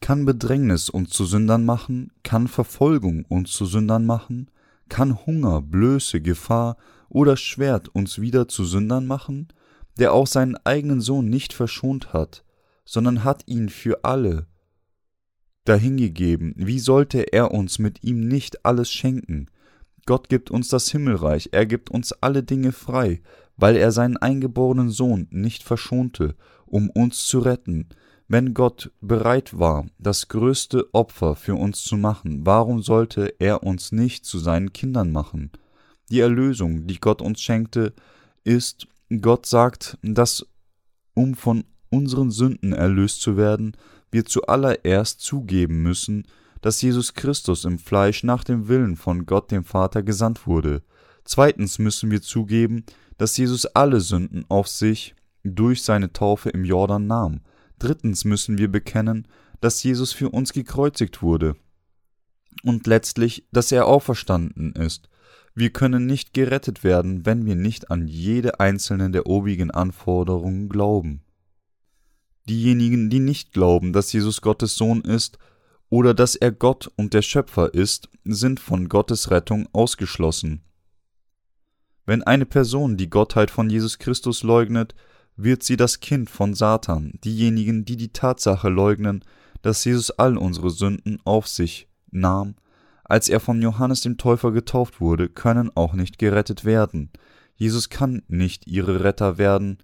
kann Bedrängnis uns zu Sündern machen, kann Verfolgung uns zu Sündern machen, kann Hunger, Blöße, Gefahr oder Schwert uns wieder zu Sündern machen, der auch seinen eigenen Sohn nicht verschont hat, sondern hat ihn für alle dahingegeben, wie sollte er uns mit ihm nicht alles schenken? Gott gibt uns das Himmelreich, er gibt uns alle Dinge frei, weil er seinen eingeborenen Sohn nicht verschonte, um uns zu retten. Wenn Gott bereit war, das größte Opfer für uns zu machen, warum sollte er uns nicht zu seinen Kindern machen? Die Erlösung, die Gott uns schenkte, ist, Gott sagt, dass um von unseren Sünden erlöst zu werden, wir zuallererst zugeben müssen, dass Jesus Christus im Fleisch nach dem Willen von Gott dem Vater gesandt wurde. Zweitens müssen wir zugeben, dass Jesus alle Sünden auf sich durch seine Taufe im Jordan nahm. Drittens müssen wir bekennen, dass Jesus für uns gekreuzigt wurde. Und letztlich, dass er auferstanden ist. Wir können nicht gerettet werden, wenn wir nicht an jede einzelne der obigen Anforderungen glauben. Diejenigen, die nicht glauben, dass Jesus Gottes Sohn ist oder dass er Gott und der Schöpfer ist, sind von Gottes Rettung ausgeschlossen. Wenn eine Person die Gottheit von Jesus Christus leugnet, wird sie das Kind von Satan. Diejenigen, die die Tatsache leugnen, dass Jesus all unsere Sünden auf sich nahm, als er von Johannes dem Täufer getauft wurde, können auch nicht gerettet werden. Jesus kann nicht ihre Retter werden,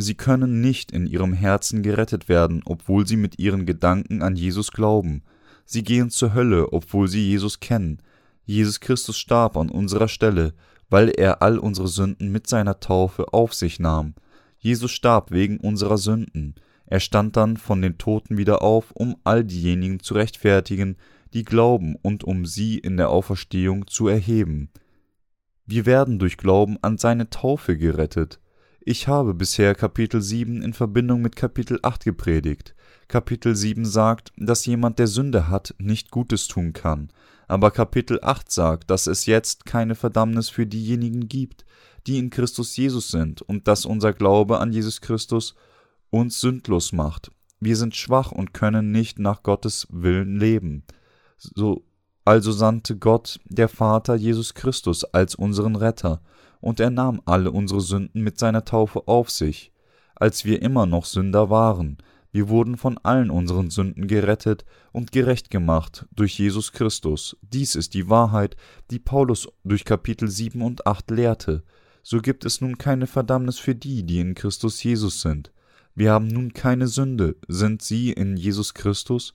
Sie können nicht in ihrem Herzen gerettet werden, obwohl sie mit ihren Gedanken an Jesus glauben. Sie gehen zur Hölle, obwohl sie Jesus kennen. Jesus Christus starb an unserer Stelle, weil er all unsere Sünden mit seiner Taufe auf sich nahm. Jesus starb wegen unserer Sünden. Er stand dann von den Toten wieder auf, um all diejenigen zu rechtfertigen, die glauben und um sie in der Auferstehung zu erheben. Wir werden durch Glauben an seine Taufe gerettet. Ich habe bisher Kapitel 7 in Verbindung mit Kapitel 8 gepredigt. Kapitel 7 sagt, dass jemand, der Sünde hat, nicht Gutes tun kann, aber Kapitel 8 sagt, dass es jetzt keine Verdammnis für diejenigen gibt, die in Christus Jesus sind und dass unser Glaube an Jesus Christus uns sündlos macht. Wir sind schwach und können nicht nach Gottes Willen leben. So also sandte Gott, der Vater, Jesus Christus als unseren Retter, und er nahm alle unsere Sünden mit seiner Taufe auf sich, als wir immer noch Sünder waren. Wir wurden von allen unseren Sünden gerettet und gerecht gemacht durch Jesus Christus. Dies ist die Wahrheit, die Paulus durch Kapitel 7 und 8 lehrte. So gibt es nun keine Verdammnis für die, die in Christus Jesus sind. Wir haben nun keine Sünde. Sind sie in Jesus Christus?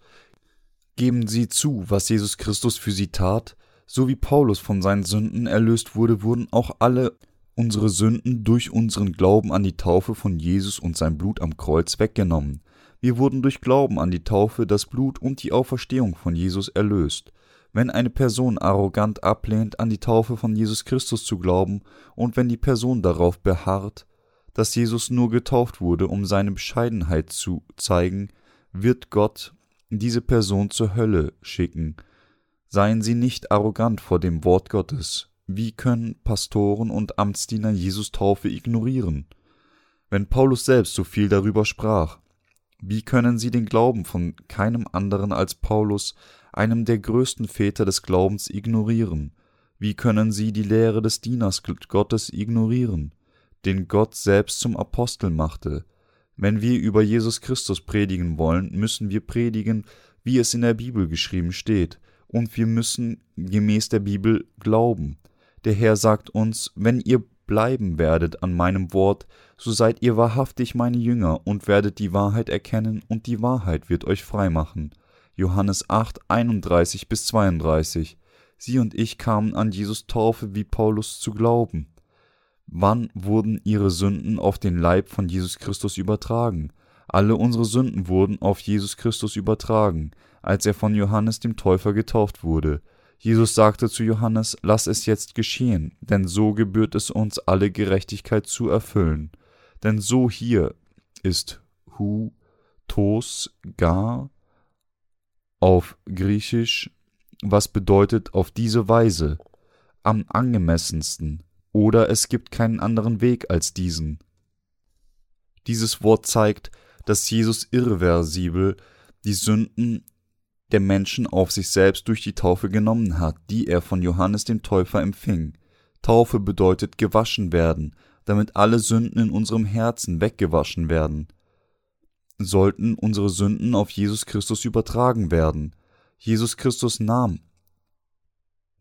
Geben sie zu, was Jesus Christus für sie tat? So wie Paulus von seinen Sünden erlöst wurde, wurden auch alle unsere Sünden durch unseren Glauben an die Taufe von Jesus und sein Blut am Kreuz weggenommen. Wir wurden durch Glauben an die Taufe, das Blut und die Auferstehung von Jesus erlöst. Wenn eine Person arrogant ablehnt, an die Taufe von Jesus Christus zu glauben, und wenn die Person darauf beharrt, dass Jesus nur getauft wurde, um seine Bescheidenheit zu zeigen, wird Gott diese Person zur Hölle schicken, Seien Sie nicht arrogant vor dem Wort Gottes. Wie können Pastoren und Amtsdiener Jesus Taufe ignorieren? Wenn Paulus selbst so viel darüber sprach, wie können sie den Glauben von keinem anderen als Paulus, einem der größten Väter des Glaubens, ignorieren? Wie können sie die Lehre des Dieners Gottes ignorieren, den Gott selbst zum Apostel machte? Wenn wir über Jesus Christus predigen wollen, müssen wir predigen, wie es in der Bibel geschrieben steht, und wir müssen gemäß der Bibel glauben. Der Herr sagt uns, wenn ihr bleiben werdet an meinem Wort, so seid ihr wahrhaftig meine Jünger und werdet die Wahrheit erkennen, und die Wahrheit wird euch frei machen. Johannes 8, 31 bis 32. Sie und ich kamen an Jesus Taufe wie Paulus zu glauben. Wann wurden ihre Sünden auf den Leib von Jesus Christus übertragen? Alle unsere Sünden wurden auf Jesus Christus übertragen als er von Johannes dem Täufer getauft wurde. Jesus sagte zu Johannes, Lass es jetzt geschehen, denn so gebührt es uns, alle Gerechtigkeit zu erfüllen. Denn so hier ist hu, tos, gar auf Griechisch, was bedeutet auf diese Weise, am angemessensten, oder es gibt keinen anderen Weg als diesen. Dieses Wort zeigt, dass Jesus irreversibel die Sünden der Menschen auf sich selbst durch die Taufe genommen hat, die er von Johannes dem Täufer empfing. Taufe bedeutet gewaschen werden, damit alle Sünden in unserem Herzen weggewaschen werden. Sollten unsere Sünden auf Jesus Christus übertragen werden. Jesus Christus nahm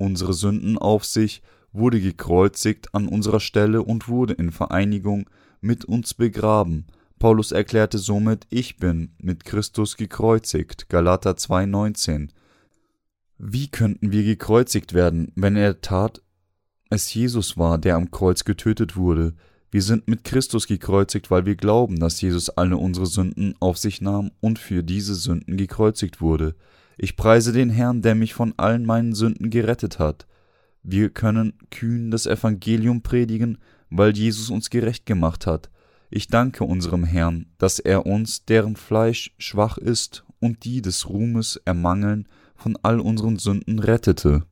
unsere Sünden auf sich, wurde gekreuzigt an unserer Stelle und wurde in Vereinigung mit uns begraben, Paulus erklärte somit, ich bin mit Christus gekreuzigt. Galater 2,19. Wie könnten wir gekreuzigt werden, wenn er tat, es Jesus war, der am Kreuz getötet wurde? Wir sind mit Christus gekreuzigt, weil wir glauben, dass Jesus alle unsere Sünden auf sich nahm und für diese Sünden gekreuzigt wurde. Ich preise den Herrn, der mich von allen meinen Sünden gerettet hat. Wir können kühn das Evangelium predigen, weil Jesus uns gerecht gemacht hat. Ich danke unserem Herrn, dass er uns, deren Fleisch schwach ist und die des Ruhmes ermangeln, von all unseren Sünden rettete.